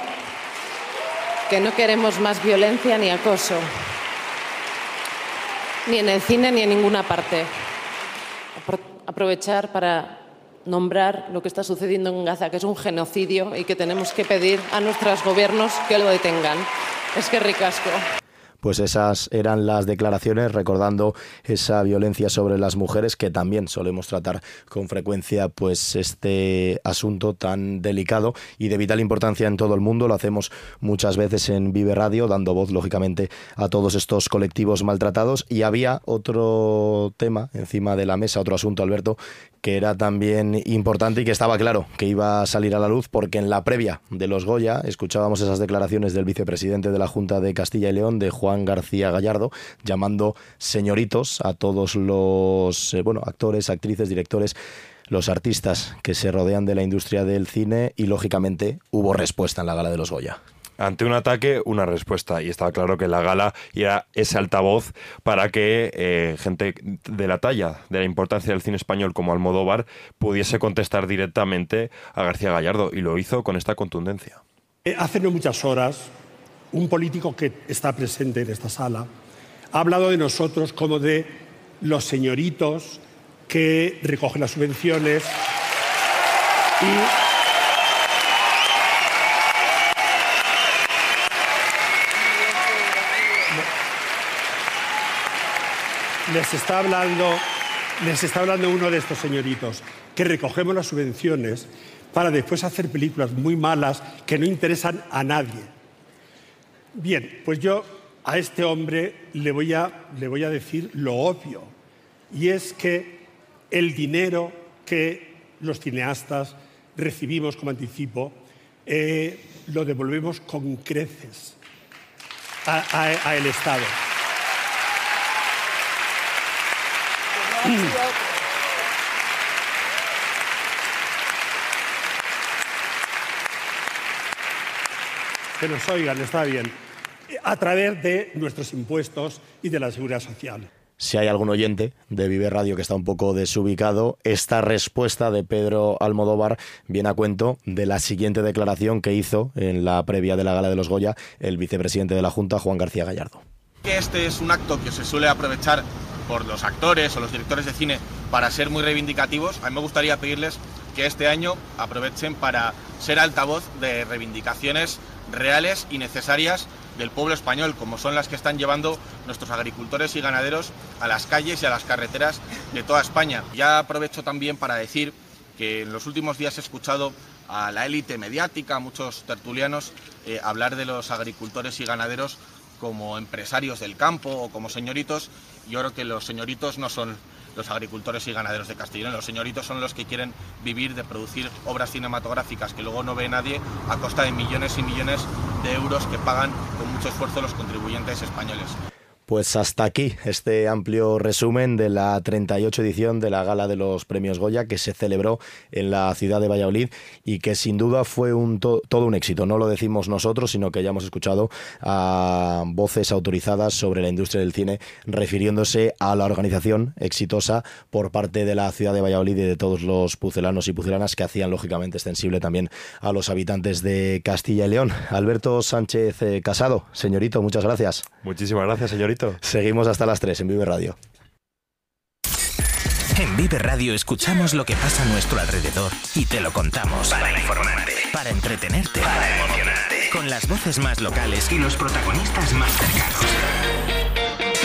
que no queremos más violencia ni acoso, ni en el cine ni en ninguna parte. Aprovechar para nombrar lo que está sucediendo en Gaza, que es un genocidio y que tenemos que pedir a nuestros gobiernos que lo detengan. Es que ricasco pues esas eran las declaraciones recordando esa violencia sobre las mujeres que también solemos tratar con frecuencia pues este asunto tan delicado y de vital importancia en todo el mundo. Lo hacemos muchas veces en Vive Radio dando voz lógicamente a todos estos colectivos maltratados. Y había otro tema encima de la mesa otro asunto Alberto que era también importante y que estaba claro que iba a salir a la luz porque en la previa de los Goya escuchábamos esas declaraciones del vicepresidente de la Junta de Castilla y León, de Juan García Gallardo, llamando señoritos a todos los eh, bueno, actores, actrices, directores los artistas que se rodean de la industria del cine y lógicamente hubo respuesta en la gala de los Goya ante un ataque, una respuesta. Y estaba claro que la gala era ese altavoz para que eh, gente de la talla, de la importancia del cine español como Almodóvar, pudiese contestar directamente a García Gallardo. Y lo hizo con esta contundencia. Eh, hace no muchas horas, un político que está presente en esta sala ha hablado de nosotros como de los señoritos que recogen las subvenciones y les está hablando, les está hablando uno de estos señoritos, que recogemos las subvenciones para después hacer películas muy malas que no interesan a nadie. Bien, pues yo a este hombre le voy a, le voy a decir lo obvio, y es que el dinero que los cineastas recibimos como anticipo eh, lo devolvemos con creces al Estado. Que nos oigan, está bien. A través de nuestros impuestos y de la seguridad social. Si hay algún oyente de Vive Radio que está un poco desubicado, esta respuesta de Pedro Almodóvar viene a cuento de la siguiente declaración que hizo en la previa de la gala de los Goya el vicepresidente de la Junta, Juan García Gallardo. Este es un acto que se suele aprovechar por los actores o los directores de cine para ser muy reivindicativos, a mí me gustaría pedirles que este año aprovechen para ser altavoz de reivindicaciones reales y necesarias del pueblo español, como son las que están llevando nuestros agricultores y ganaderos a las calles y a las carreteras de toda España. Ya aprovecho también para decir que en los últimos días he escuchado a la élite mediática, a muchos tertulianos, eh, hablar de los agricultores y ganaderos como empresarios del campo o como señoritos yo creo que los señoritos no son los agricultores y ganaderos de Castellón. Los señoritos son los que quieren vivir de producir obras cinematográficas que luego no ve nadie a costa de millones y millones de euros que pagan con mucho esfuerzo los contribuyentes españoles. Pues hasta aquí este amplio resumen de la 38 edición de la Gala de los Premios Goya que se celebró en la ciudad de Valladolid y que sin duda fue un todo un éxito. No lo decimos nosotros, sino que ya hemos escuchado a voces autorizadas sobre la industria del cine refiriéndose a la organización exitosa por parte de la ciudad de Valladolid y de todos los pucelanos y pucelanas que hacían lógicamente extensible también a los habitantes de Castilla y León. Alberto Sánchez eh, Casado, señorito, muchas gracias. Muchísimas gracias, señorito. Seguimos hasta las 3 en Vive Radio. En Vive Radio escuchamos lo que pasa a nuestro alrededor y te lo contamos. Para informarte, para entretenerte, para emocionarte. Con las voces más locales y los protagonistas más cercanos.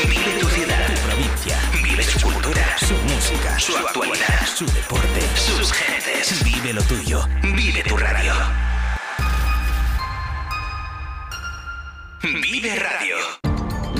Vive tu ciudad, tu provincia. Vive su cultura, su música, su, actualidad, su deporte, sus gentes. Vive lo tuyo. Vive tu radio. Vive Radio.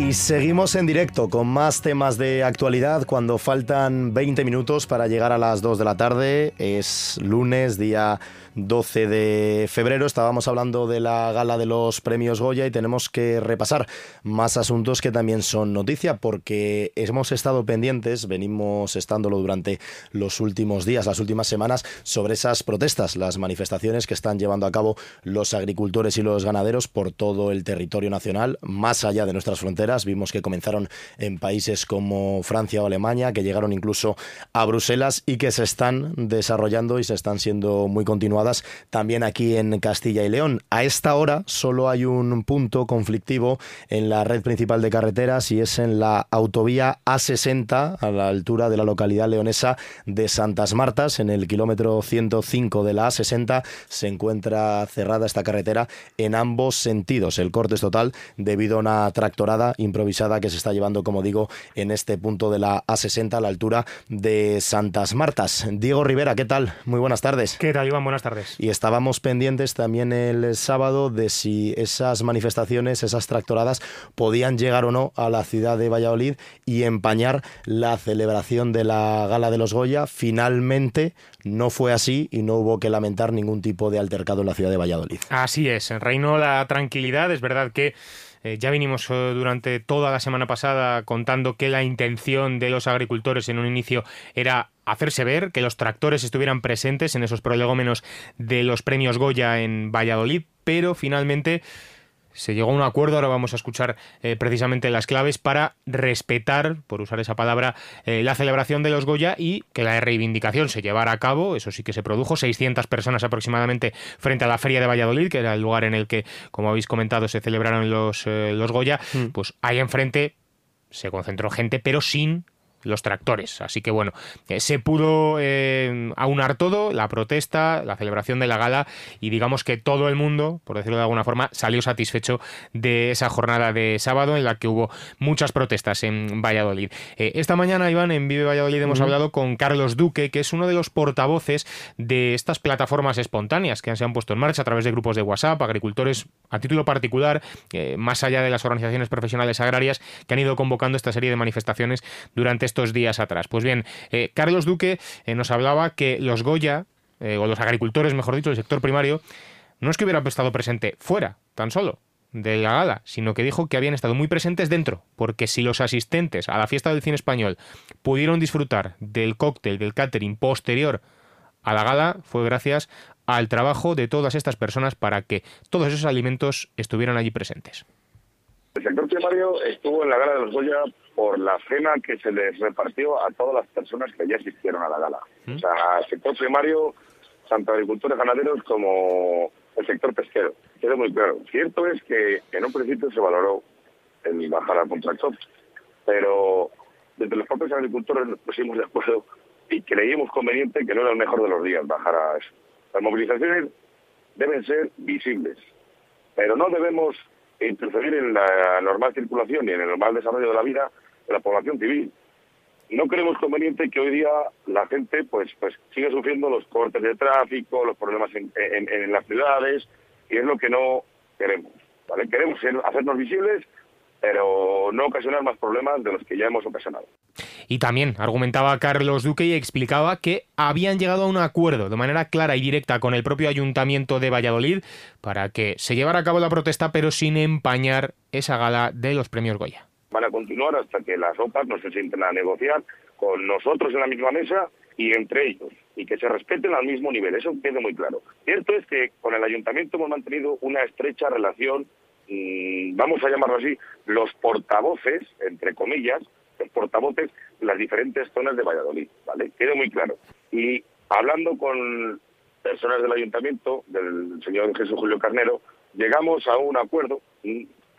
Y seguimos en directo con más temas de actualidad cuando faltan 20 minutos para llegar a las 2 de la tarde. Es lunes, día 12 de febrero. Estábamos hablando de la gala de los premios Goya y tenemos que repasar más asuntos que también son noticia porque hemos estado pendientes, venimos estándolo durante los últimos días, las últimas semanas, sobre esas protestas, las manifestaciones que están llevando a cabo los agricultores y los ganaderos por todo el territorio nacional, más allá de nuestras fronteras. Vimos que comenzaron en países como Francia o Alemania, que llegaron incluso a Bruselas y que se están desarrollando y se están siendo muy continuadas también aquí en Castilla y León. A esta hora solo hay un punto conflictivo en la red principal de carreteras y es en la autovía A60 a la altura de la localidad leonesa de Santas Martas, en el kilómetro 105 de la A60 se encuentra cerrada esta carretera en ambos sentidos. El corte es total debido a una tractorada improvisada que se está llevando, como digo, en este punto de la A60 a la altura de Santas Martas. Diego Rivera, ¿qué tal? Muy buenas tardes. ¿Qué tal, Iván? Buenas tardes. Y estábamos pendientes también el sábado de si esas manifestaciones, esas tractoradas, podían llegar o no a la ciudad de Valladolid y empañar la celebración de la Gala de los Goya. Finalmente no fue así y no hubo que lamentar ningún tipo de altercado en la ciudad de Valladolid. Así es, reinó la tranquilidad. Es verdad que eh, ya vinimos eh, durante toda la semana pasada contando que la intención de los agricultores en un inicio era hacerse ver, que los tractores estuvieran presentes en esos prolegómenos de los premios Goya en Valladolid, pero finalmente se llegó a un acuerdo, ahora vamos a escuchar eh, precisamente las claves para respetar, por usar esa palabra, eh, la celebración de los Goya y que la reivindicación se llevara a cabo, eso sí que se produjo, 600 personas aproximadamente frente a la Feria de Valladolid, que era el lugar en el que, como habéis comentado, se celebraron los, eh, los Goya, mm. pues ahí enfrente se concentró gente, pero sin los tractores. Así que bueno, eh, se pudo eh, aunar todo, la protesta, la celebración de la gala y digamos que todo el mundo, por decirlo de alguna forma, salió satisfecho de esa jornada de sábado en la que hubo muchas protestas en Valladolid. Eh, esta mañana, Iván, en Vive Valladolid hemos hablado con Carlos Duque, que es uno de los portavoces de estas plataformas espontáneas que se han puesto en marcha a través de grupos de WhatsApp, agricultores a título particular, más allá de las organizaciones profesionales agrarias, que han ido convocando esta serie de manifestaciones durante estos días atrás. Pues bien, eh, Carlos Duque eh, nos hablaba que los Goya, eh, o los agricultores, mejor dicho, el sector primario, no es que hubieran estado presente fuera, tan solo, de la gala, sino que dijo que habían estado muy presentes dentro, porque si los asistentes a la fiesta del cine español pudieron disfrutar del cóctel, del catering posterior a la gala, fue gracias al trabajo de todas estas personas para que todos esos alimentos estuvieran allí presentes. El sector primario estuvo en la gala de los Goya por la cena que se les repartió a todas las personas que ya asistieron a la gala. ¿Mm? O sea, sector primario, tanto agricultores ganaderos como el sector pesquero. Quedó muy claro. Cierto es que en un principio se valoró el bajar al contractor, pero desde los propios agricultores nos pusimos de acuerdo y creímos conveniente que no era el mejor de los días bajar a eso. Las movilizaciones deben ser visibles, pero no debemos interferir en la normal circulación y en el normal desarrollo de la vida de la población civil. No creemos conveniente que hoy día la gente pues pues siga sufriendo los cortes de tráfico, los problemas en, en, las ciudades, y es lo que no queremos. Queremos hacernos visibles, pero no ocasionar más problemas de los que ya hemos ocasionado. Y también argumentaba Carlos Duque y explicaba que habían llegado a un acuerdo de manera clara y directa con el propio ayuntamiento de Valladolid para que se llevara a cabo la protesta, pero sin empañar esa gala de los premios Goya. Van a continuar hasta que las OPAs no se sienten a negociar con nosotros en la misma mesa y entre ellos, y que se respeten al mismo nivel. Eso quede muy claro. Cierto es que con el ayuntamiento hemos mantenido una estrecha relación, mm, vamos a llamarlo así, los portavoces, entre comillas, los portavoces de las diferentes zonas de Valladolid, ¿vale? Quede muy claro. Y hablando con personas del ayuntamiento, del señor Jesús Julio Carnero, llegamos a un acuerdo,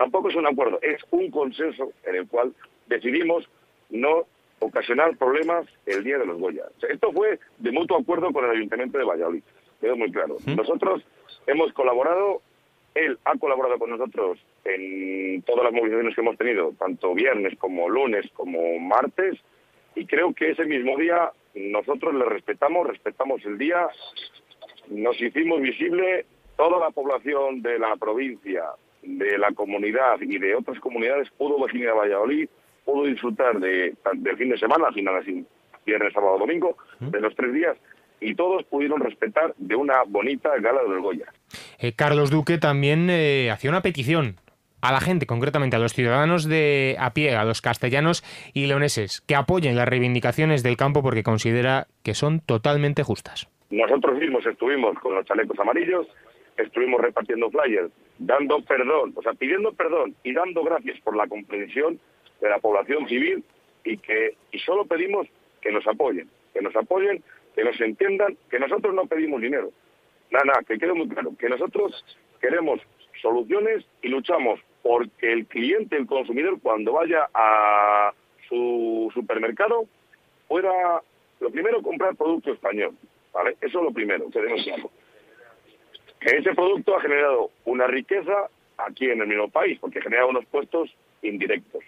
tampoco es un acuerdo, es un consenso en el cual decidimos no ocasionar problemas el día de los Goya. esto fue de mutuo acuerdo con el Ayuntamiento de Valladolid, quedó muy claro. Nosotros hemos colaborado, él ha colaborado con nosotros en todas las movilizaciones que hemos tenido, tanto viernes como lunes como martes, y creo que ese mismo día nosotros le respetamos, respetamos el día, nos hicimos visible toda la población de la provincia, de la comunidad y de otras comunidades pudo venir a Valladolid, pudo disfrutar de, del fin de semana, al final así, viernes, sábado, domingo, de los tres días, y todos pudieron respetar de una bonita gala de los Goya. Eh, Carlos Duque también eh, hacía una petición a la gente, concretamente a los ciudadanos de a pie, a los castellanos y leoneses, que apoyen las reivindicaciones del campo porque considera que son totalmente justas. Nosotros mismos estuvimos con los chalecos amarillos, estuvimos repartiendo flyers, dando perdón, o sea, pidiendo perdón y dando gracias por la comprensión de la población civil y que y solo pedimos que nos apoyen, que nos apoyen, que nos entiendan, que nosotros no pedimos dinero. Nada, nada, que quede muy claro, que nosotros queremos soluciones y luchamos porque el cliente, el consumidor, cuando vaya a su supermercado, pueda, lo primero, comprar producto español. ¿vale? Eso es lo primero, que claro. Que ese producto ha generado una riqueza aquí en el mismo país, porque genera unos puestos indirectos.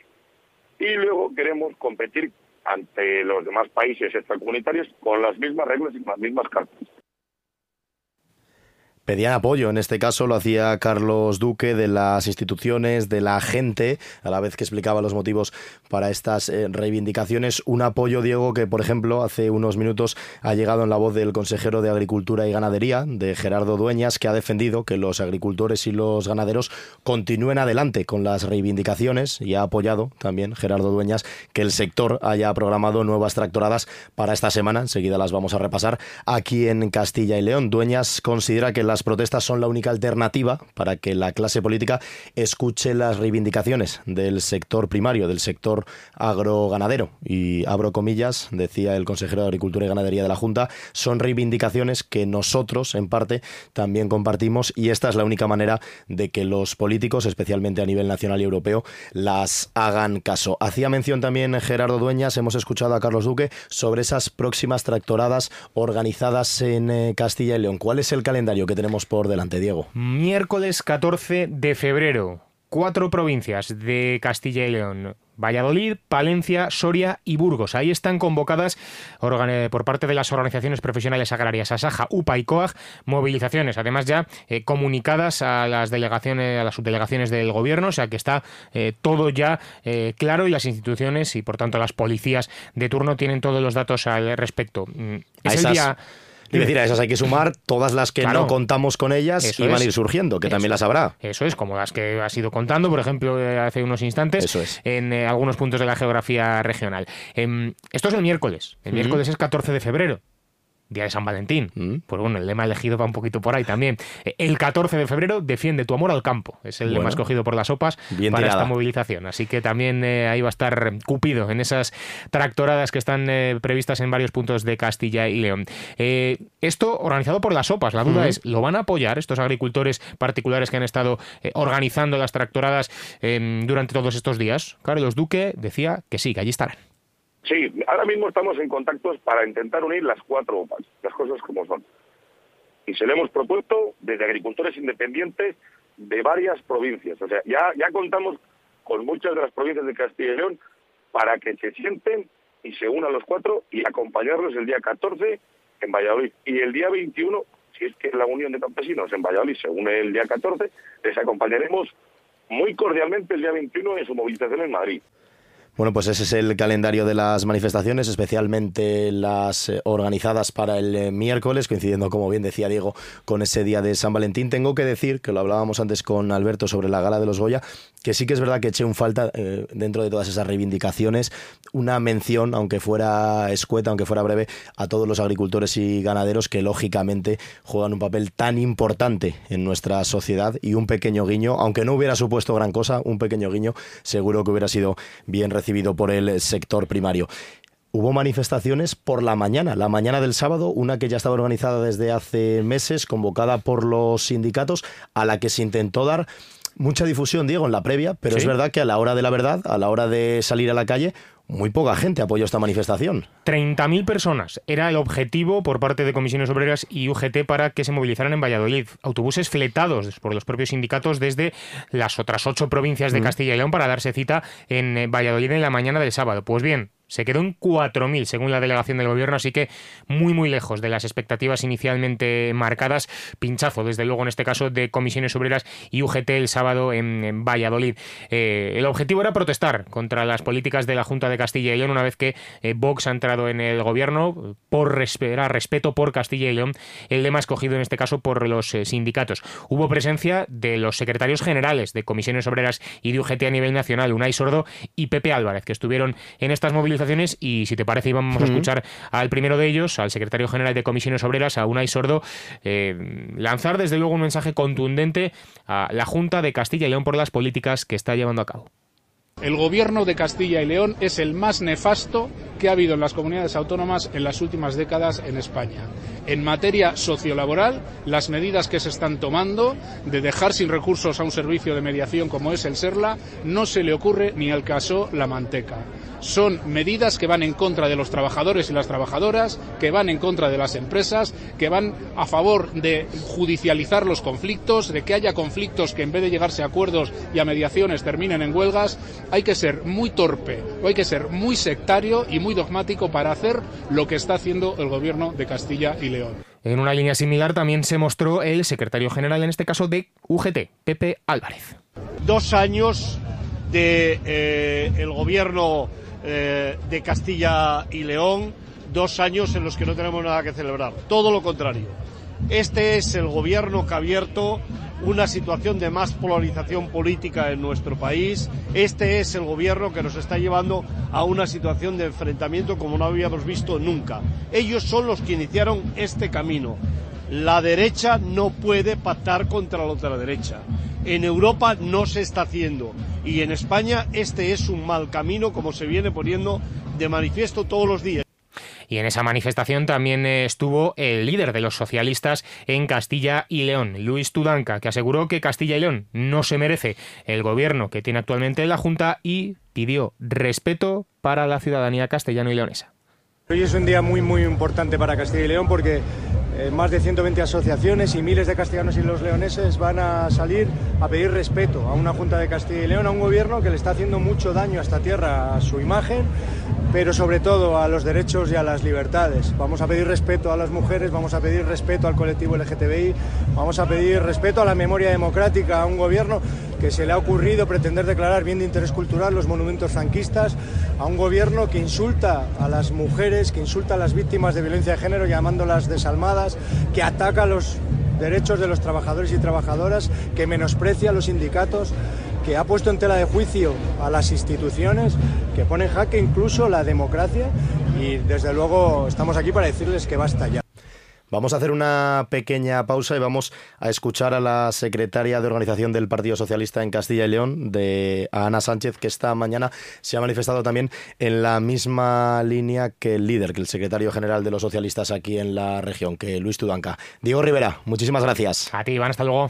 Y luego queremos competir ante los demás países extracomunitarios con las mismas reglas y con las mismas cartas. Pedían apoyo, en este caso lo hacía Carlos Duque de las instituciones, de la gente, a la vez que explicaba los motivos para estas eh, reivindicaciones. Un apoyo, Diego, que por ejemplo hace unos minutos ha llegado en la voz del consejero de Agricultura y Ganadería, de Gerardo Dueñas, que ha defendido que los agricultores y los ganaderos continúen adelante con las reivindicaciones y ha apoyado también Gerardo Dueñas que el sector haya programado nuevas tractoradas para esta semana. Enseguida las vamos a repasar aquí en Castilla y León. Dueñas considera que la las protestas son la única alternativa para que la clase política escuche las reivindicaciones del sector primario, del sector agroganadero. Y abro comillas, decía el consejero de Agricultura y Ganadería de la Junta, son reivindicaciones que nosotros, en parte, también compartimos y esta es la única manera de que los políticos, especialmente a nivel nacional y europeo, las hagan caso. Hacía mención también Gerardo Dueñas, hemos escuchado a Carlos Duque sobre esas próximas tractoradas organizadas en eh, Castilla y León. ¿Cuál es el calendario que tenemos por delante, Diego? Miércoles 14 de febrero. Cuatro provincias de Castilla y León. Valladolid, Palencia, Soria y Burgos. Ahí están convocadas por parte de las organizaciones profesionales agrarias Asaja, UPA y COAG movilizaciones, además ya eh, comunicadas a las delegaciones, a las subdelegaciones del gobierno, o sea que está eh, todo ya eh, claro y las instituciones y por tanto las policías de turno tienen todos los datos al respecto. Mm, es el día y decir, a esas hay que sumar todas las que no contamos con ellas y van a ir surgiendo, que también las habrá. Eso es, como las que has ido contando, por ejemplo, eh, hace unos instantes, en eh, algunos puntos de la geografía regional. Em, esto es el miércoles. El miércoles es 14 de febrero. Día de San Valentín. Mm. Pues bueno, el lema elegido va un poquito por ahí también. El 14 de febrero defiende tu amor al campo. Es el lema escogido por las OPAs para esta movilización. Así que también eh, ahí va a estar Cupido en esas tractoradas que están eh, previstas en varios puntos de Castilla y León. Eh, esto organizado por las OPAs. La duda es, ¿lo van a apoyar estos agricultores particulares que han estado organizando las tractoradas em, durante todos estos días? Carlos Duque decía que sí, que allí estarán. Sí, ahora mismo estamos en contactos para intentar unir las cuatro OPAs, las cosas como son. Y se le hemos propuesto desde agricultores independientes de varias provincias. O sea, ya, ya contamos con muchas de las provincias de Castilla y León para que se sienten y se unan los cuatro y acompañarlos el día 14 en Valladolid. Y el día 21, si es que la Unión de Campesinos en Valladolid se une el día 14, les acompañaremos muy cordialmente el día 21 en su movilización en Madrid. Bueno, pues ese es el calendario de las manifestaciones, especialmente las eh, organizadas para el eh, miércoles, coincidiendo, como bien decía Diego, con ese día de San Valentín. Tengo que decir, que lo hablábamos antes con Alberto sobre la gala de los Goya, que sí que es verdad que eché un falta eh, dentro de todas esas reivindicaciones una mención, aunque fuera escueta, aunque fuera breve, a todos los agricultores y ganaderos que lógicamente juegan un papel tan importante en nuestra sociedad y un pequeño guiño, aunque no hubiera supuesto gran cosa, un pequeño guiño seguro que hubiera sido bien recibido por el sector primario. Hubo manifestaciones por la mañana, la mañana del sábado, una que ya estaba organizada desde hace meses, convocada por los sindicatos, a la que se intentó dar mucha difusión, Diego, en la previa, pero es verdad que a la hora de la verdad, a la hora de salir a la calle, muy poca gente apoyó esta manifestación. 30.000 personas era el objetivo por parte de comisiones obreras y UGT para que se movilizaran en Valladolid. Autobuses fletados por los propios sindicatos desde las otras ocho provincias de Castilla y León para darse cita en eh, Valladolid en la mañana del sábado. Pues bien, Se quedó en 4.000 según la delegación del gobierno, así que muy muy lejos de las expectativas inicialmente marcadas. Pinchazo, desde luego en este caso, de comisiones obreras y UGT el sábado en, Valladolid. Eh, el objetivo era protestar contra las políticas de la Junta de Castilla y León una vez que eh, Vox ha entrado en el gobierno por respeto por Castilla y León, el lema escogido en este caso por los eh, sindicatos. Hubo presencia de los secretarios generales de comisiones obreras y de UGT a nivel nacional, Unai Sordo y Pepe Álvarez, que estuvieron en estas movilizaciones y si te parece íbamos a escuchar al primero de ellos, al secretario general de comisiones obreras, a Unai Sordo, lanzar desde luego un mensaje contundente a la Junta de Castilla y León por las políticas que está llevando a cabo. El gobierno de Castilla y León es el más nefasto que ha habido en las comunidades autónomas en las últimas décadas en España. En materia sociolaboral, las medidas que se están tomando de dejar sin recursos a un servicio de mediación como es el SERLA no se le ocurre ni al caso La Manteca son medidas que van en contra de los trabajadores y las trabajadoras, que van en contra de las empresas, que van a favor de judicializar los conflictos, de que haya conflictos que en vez de llegarse a acuerdos y a mediaciones terminen en huelgas. Hay que ser muy torpe o hay que ser muy sectario y muy dogmático para hacer lo que está haciendo el gobierno de Castilla y León. En una línea similar también se mostró el secretario general, en este caso de UGT, Pepe Álvarez. Dos años de eh, el gobierno eh, de Castilla y León, dos años en los que no tenemos nada que celebrar. Todo lo contrario. Este es el gobierno que ha abierto una situación de más polarización política en nuestro país. Este es el gobierno que nos está llevando a una situación de enfrentamiento como no habíamos visto nunca. Ellos son los que iniciaron este camino. La derecha no puede pactar contra la otra derecha. En Europa no se está haciendo y en España este es un mal camino como se viene poniendo de manifiesto todos los días. Y en esa manifestación también estuvo el líder de los socialistas en Castilla y León, Luis Tudanca, que aseguró que Castilla y León no se merece el gobierno que tiene actualmente la Junta y pidió respeto para la ciudadanía castellano y leonesa. Hoy es un día muy muy importante para Castilla y León porque eh, más de 120 asociaciones y miles de castellanos y los leoneses van a salir a pedir respeto a una Junta de Castilla y León, a un gobierno que le está haciendo mucho daño a esta tierra, a su imagen, pero sobre todo a los derechos y a las libertades. Vamos a pedir respeto a las mujeres, vamos a pedir respeto al colectivo LGTBI, vamos a pedir respeto a la memoria democrática, a un gobierno que se le ha ocurrido pretender declarar bien de interés cultural los monumentos franquistas, a un gobierno que insulta a las mujeres, que insulta a las víctimas de violencia de género llamándolas desalmadas, que ataca los derechos de los trabajadores y trabajadoras, que menosprecia a los sindicatos, que ha puesto en tela de juicio a las instituciones, que pone en jaque incluso la democracia y desde luego estamos aquí para decirles que basta ya. Vamos a hacer una pequeña pausa y vamos a escuchar a la secretaria de organización del Partido Socialista en Castilla y León, de Ana Sánchez, que esta mañana se ha manifestado también en la misma línea que el líder, que el secretario general de los socialistas aquí en la región, que Luis Tudanca. Diego Rivera, muchísimas gracias. A ti, Iván, hasta luego.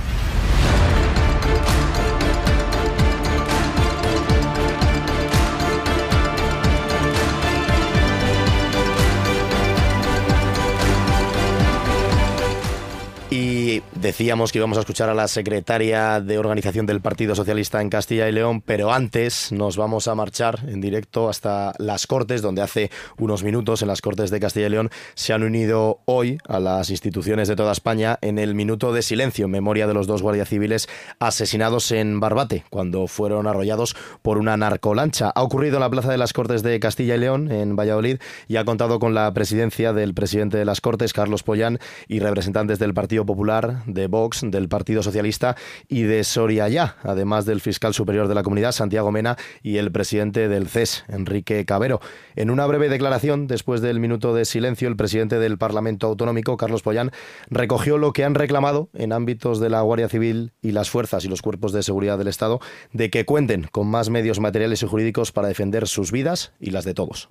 Decíamos que íbamos a escuchar a la secretaria de organización del Partido Socialista en Castilla y León, pero antes nos vamos a marchar en directo hasta las Cortes, donde hace unos minutos en las Cortes de Castilla y León se han unido hoy a las instituciones de toda España en el minuto de silencio en memoria de los dos guardias civiles asesinados en Barbate, cuando fueron arrollados por una narcolancha. Ha ocurrido en la Plaza de las Cortes de Castilla y León, en Valladolid, y ha contado con la presidencia del presidente de las Cortes, Carlos Pollán, y representantes del Partido Popular, de Vox, del Partido Socialista y de Soria Ya, además del fiscal superior de la comunidad, Santiago Mena, y el presidente del CES, Enrique Cabero. En una breve declaración, después del minuto de silencio, el presidente del Parlamento Autonómico, Carlos Pollán, recogió lo que han reclamado en ámbitos de la Guardia Civil y las fuerzas y los cuerpos de seguridad del Estado de que cuenten con más medios materiales y jurídicos para defender sus vidas y las de todos.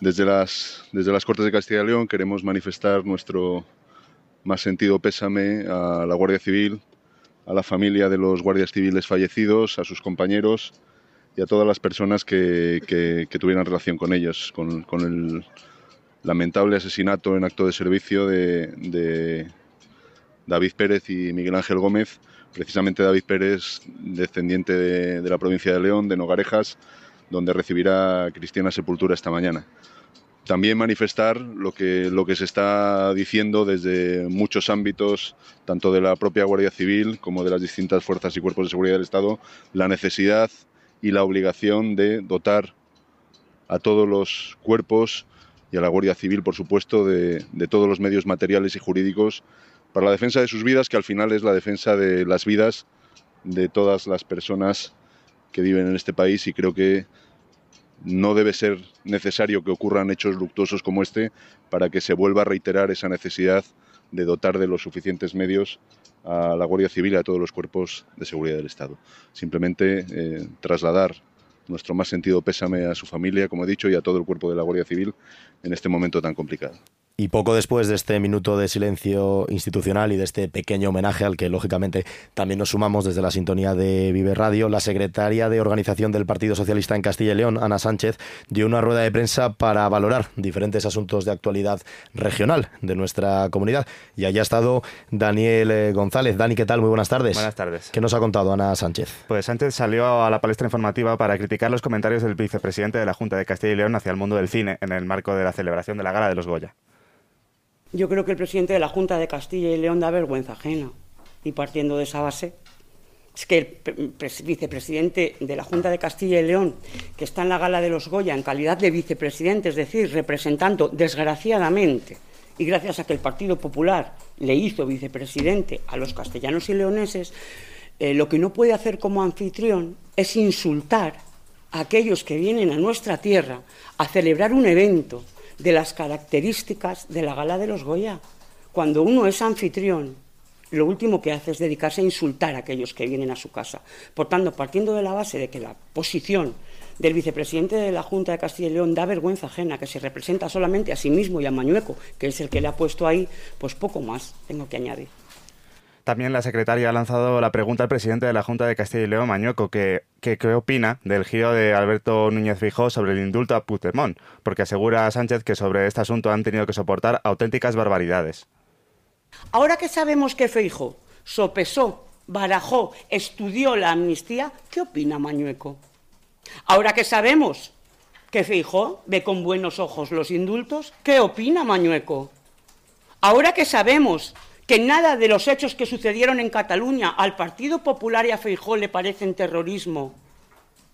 Desde las, desde las Cortes de Castilla y León queremos manifestar nuestro más sentido pésame a la Guardia Civil, a la familia de los guardias civiles fallecidos, a sus compañeros y a todas las personas que, que, tuvieran relación con ellos, con, el lamentable asesinato en acto de servicio de, de David Pérez y Miguel Ángel Gómez, precisamente David Pérez, descendiente de, de la provincia de León, de Nogarejas, donde recibirá cristiana sepultura esta mañana. También manifestar lo que, lo que se está diciendo desde muchos ámbitos, tanto de la propia Guardia Civil como de las distintas fuerzas y cuerpos de seguridad del Estado, la necesidad y la obligación de dotar a todos los cuerpos y a la Guardia Civil, por supuesto, de, de todos los medios materiales y jurídicos para la defensa de sus vidas, que al final es la defensa de las vidas de todas las personas que viven en este país y creo que no debe ser necesario que ocurran hechos luctuosos como este para que se vuelva a reiterar esa necesidad de dotar de los suficientes medios a la Guardia Civil y a todos los cuerpos de seguridad del Estado. Simplemente eh, trasladar nuestro más sentido pésame a su familia, como he dicho, y a todo el cuerpo de la Guardia Civil en este momento tan complicado. Y poco después de este minuto de silencio institucional y de este pequeño homenaje al que lógicamente también nos sumamos desde la sintonía de Vive Radio, la secretaria de organización del Partido Socialista en Castilla y León, Ana Sánchez, dio una rueda de prensa para valorar diferentes asuntos de actualidad regional de nuestra comunidad. Y allá ha estado Daniel eh, González. Dani, ¿qué tal? Muy buenas tardes. Buenas tardes. ¿Qué nos ha contado Ana Sánchez? Pues Sánchez salió a la palestra informativa para criticar los comentarios del vicepresidente de la Junta de Castilla y León hacia el mundo del cine en el marco de la celebración de la Gala de los Goya. Yo creo que el presidente de la Junta de Castilla y León da vergüenza ajena. Y partiendo de esa base, es que el vicepresidente de la Junta de Castilla y León, que está en la gala de los Goya en calidad de vicepresidente, es decir, representando desgraciadamente, y gracias a que el Partido Popular le hizo vicepresidente a los castellanos y leoneses, eh, lo que no puede hacer como anfitrión es insultar a aquellos que vienen a nuestra tierra a celebrar un evento de las características de la gala de los Goya. Cuando uno es anfitrión, lo último que hace es dedicarse a insultar a aquellos que vienen a su casa. Por tanto, partiendo de la base de que la posición del vicepresidente de la Junta de Castilla y León da vergüenza ajena, que se representa solamente a sí mismo y a Mañueco, que es el que le ha puesto ahí, pues poco más tengo que añadir. También la secretaria ha lanzado la pregunta al presidente de la Junta de Castilla y León, Mañueco, que, qué opina del giro de Alberto Núñez Fijó sobre el indulto a Puigdemont, porque asegura a Sánchez que sobre este asunto han tenido que soportar auténticas barbaridades. Ahora que sabemos que Feijo sopesó, barajó, estudió la amnistía, ¿qué opina Mañueco? Ahora que sabemos que Feijó ve con buenos ojos los indultos, ¿qué opina Mañueco? Ahora que sabemos que nada de los hechos que sucedieron en Cataluña al Partido Popular y a Feijó le parecen terrorismo.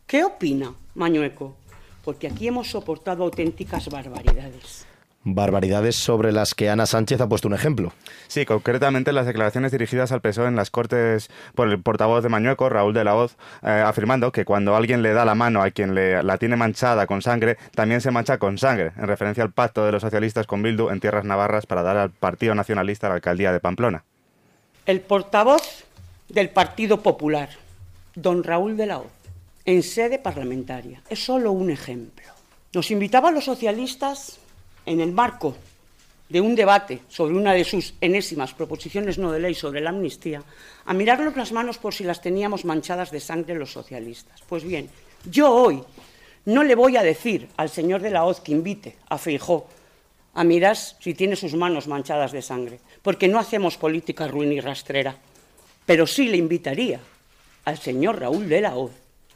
¿Qué opina Mañueco? Porque aquí hemos soportado auténticas barbaridades barbaridades sobre las que Ana Sánchez ha puesto un ejemplo. Sí, concretamente las declaraciones dirigidas al PSOE en las Cortes por el portavoz de Mañueco, Raúl de la Hoz, eh, afirmando que cuando alguien le da la mano a quien le, la tiene manchada con sangre, también se mancha con sangre, en referencia al pacto de los socialistas con Bildu en tierras navarras para dar al Partido Nacionalista la alcaldía de Pamplona. El portavoz del Partido Popular, don Raúl de la Hoz, en sede parlamentaria, es solo un ejemplo. Nos invitaba a los socialistas en el marco de un debate sobre una de sus enésimas proposiciones no de ley sobre la amnistía, a mirarnos las manos por si las teníamos manchadas de sangre los socialistas. Pues bien, yo hoy no le voy a decir al señor de la Hoz que invite a Feijó a mirar si tiene sus manos manchadas de sangre, porque no hacemos política ruin y rastrera. Pero sí le invitaría al señor Raúl de la Hoz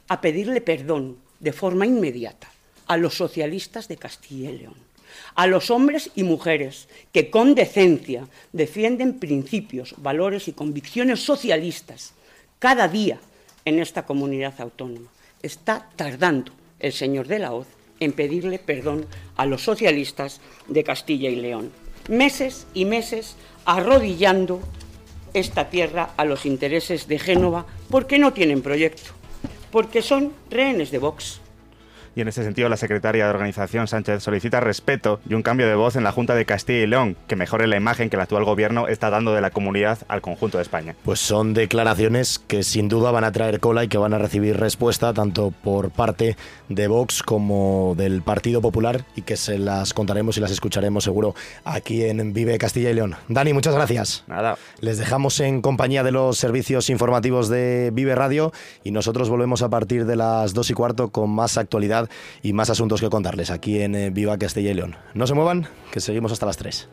a pedirle perdón de forma inmediata a los socialistas de Castilla y León a los hombres y mujeres que con decencia defienden principios, valores y convicciones socialistas cada día en esta comunidad autónoma. Está tardando el señor de la Hoz en pedirle perdón a los socialistas de Castilla y León. meses y meses arrodillando esta tierra a los intereses de Génova porque no tienen proyecto, porque son rehenes de Vox. Y en ese sentido, la secretaria de organización Sánchez solicita respeto y un cambio de voz en la Junta de Castilla y León, que mejore la imagen que el actual gobierno está dando de la comunidad al conjunto de España. Pues son declaraciones que sin duda van a traer cola y que van a recibir respuesta tanto por parte de Vox como del Partido Popular y que se las contaremos y las escucharemos seguro aquí en Vive Castilla y León. Dani, muchas gracias. Nada. Les dejamos en compañía de los servicios informativos de Vive Radio y nosotros volvemos a partir de las dos y cuarto con más actualidad y más asuntos que contarles aquí en eh, Viva Castilla y León. No se muevan, que seguimos hasta las 3.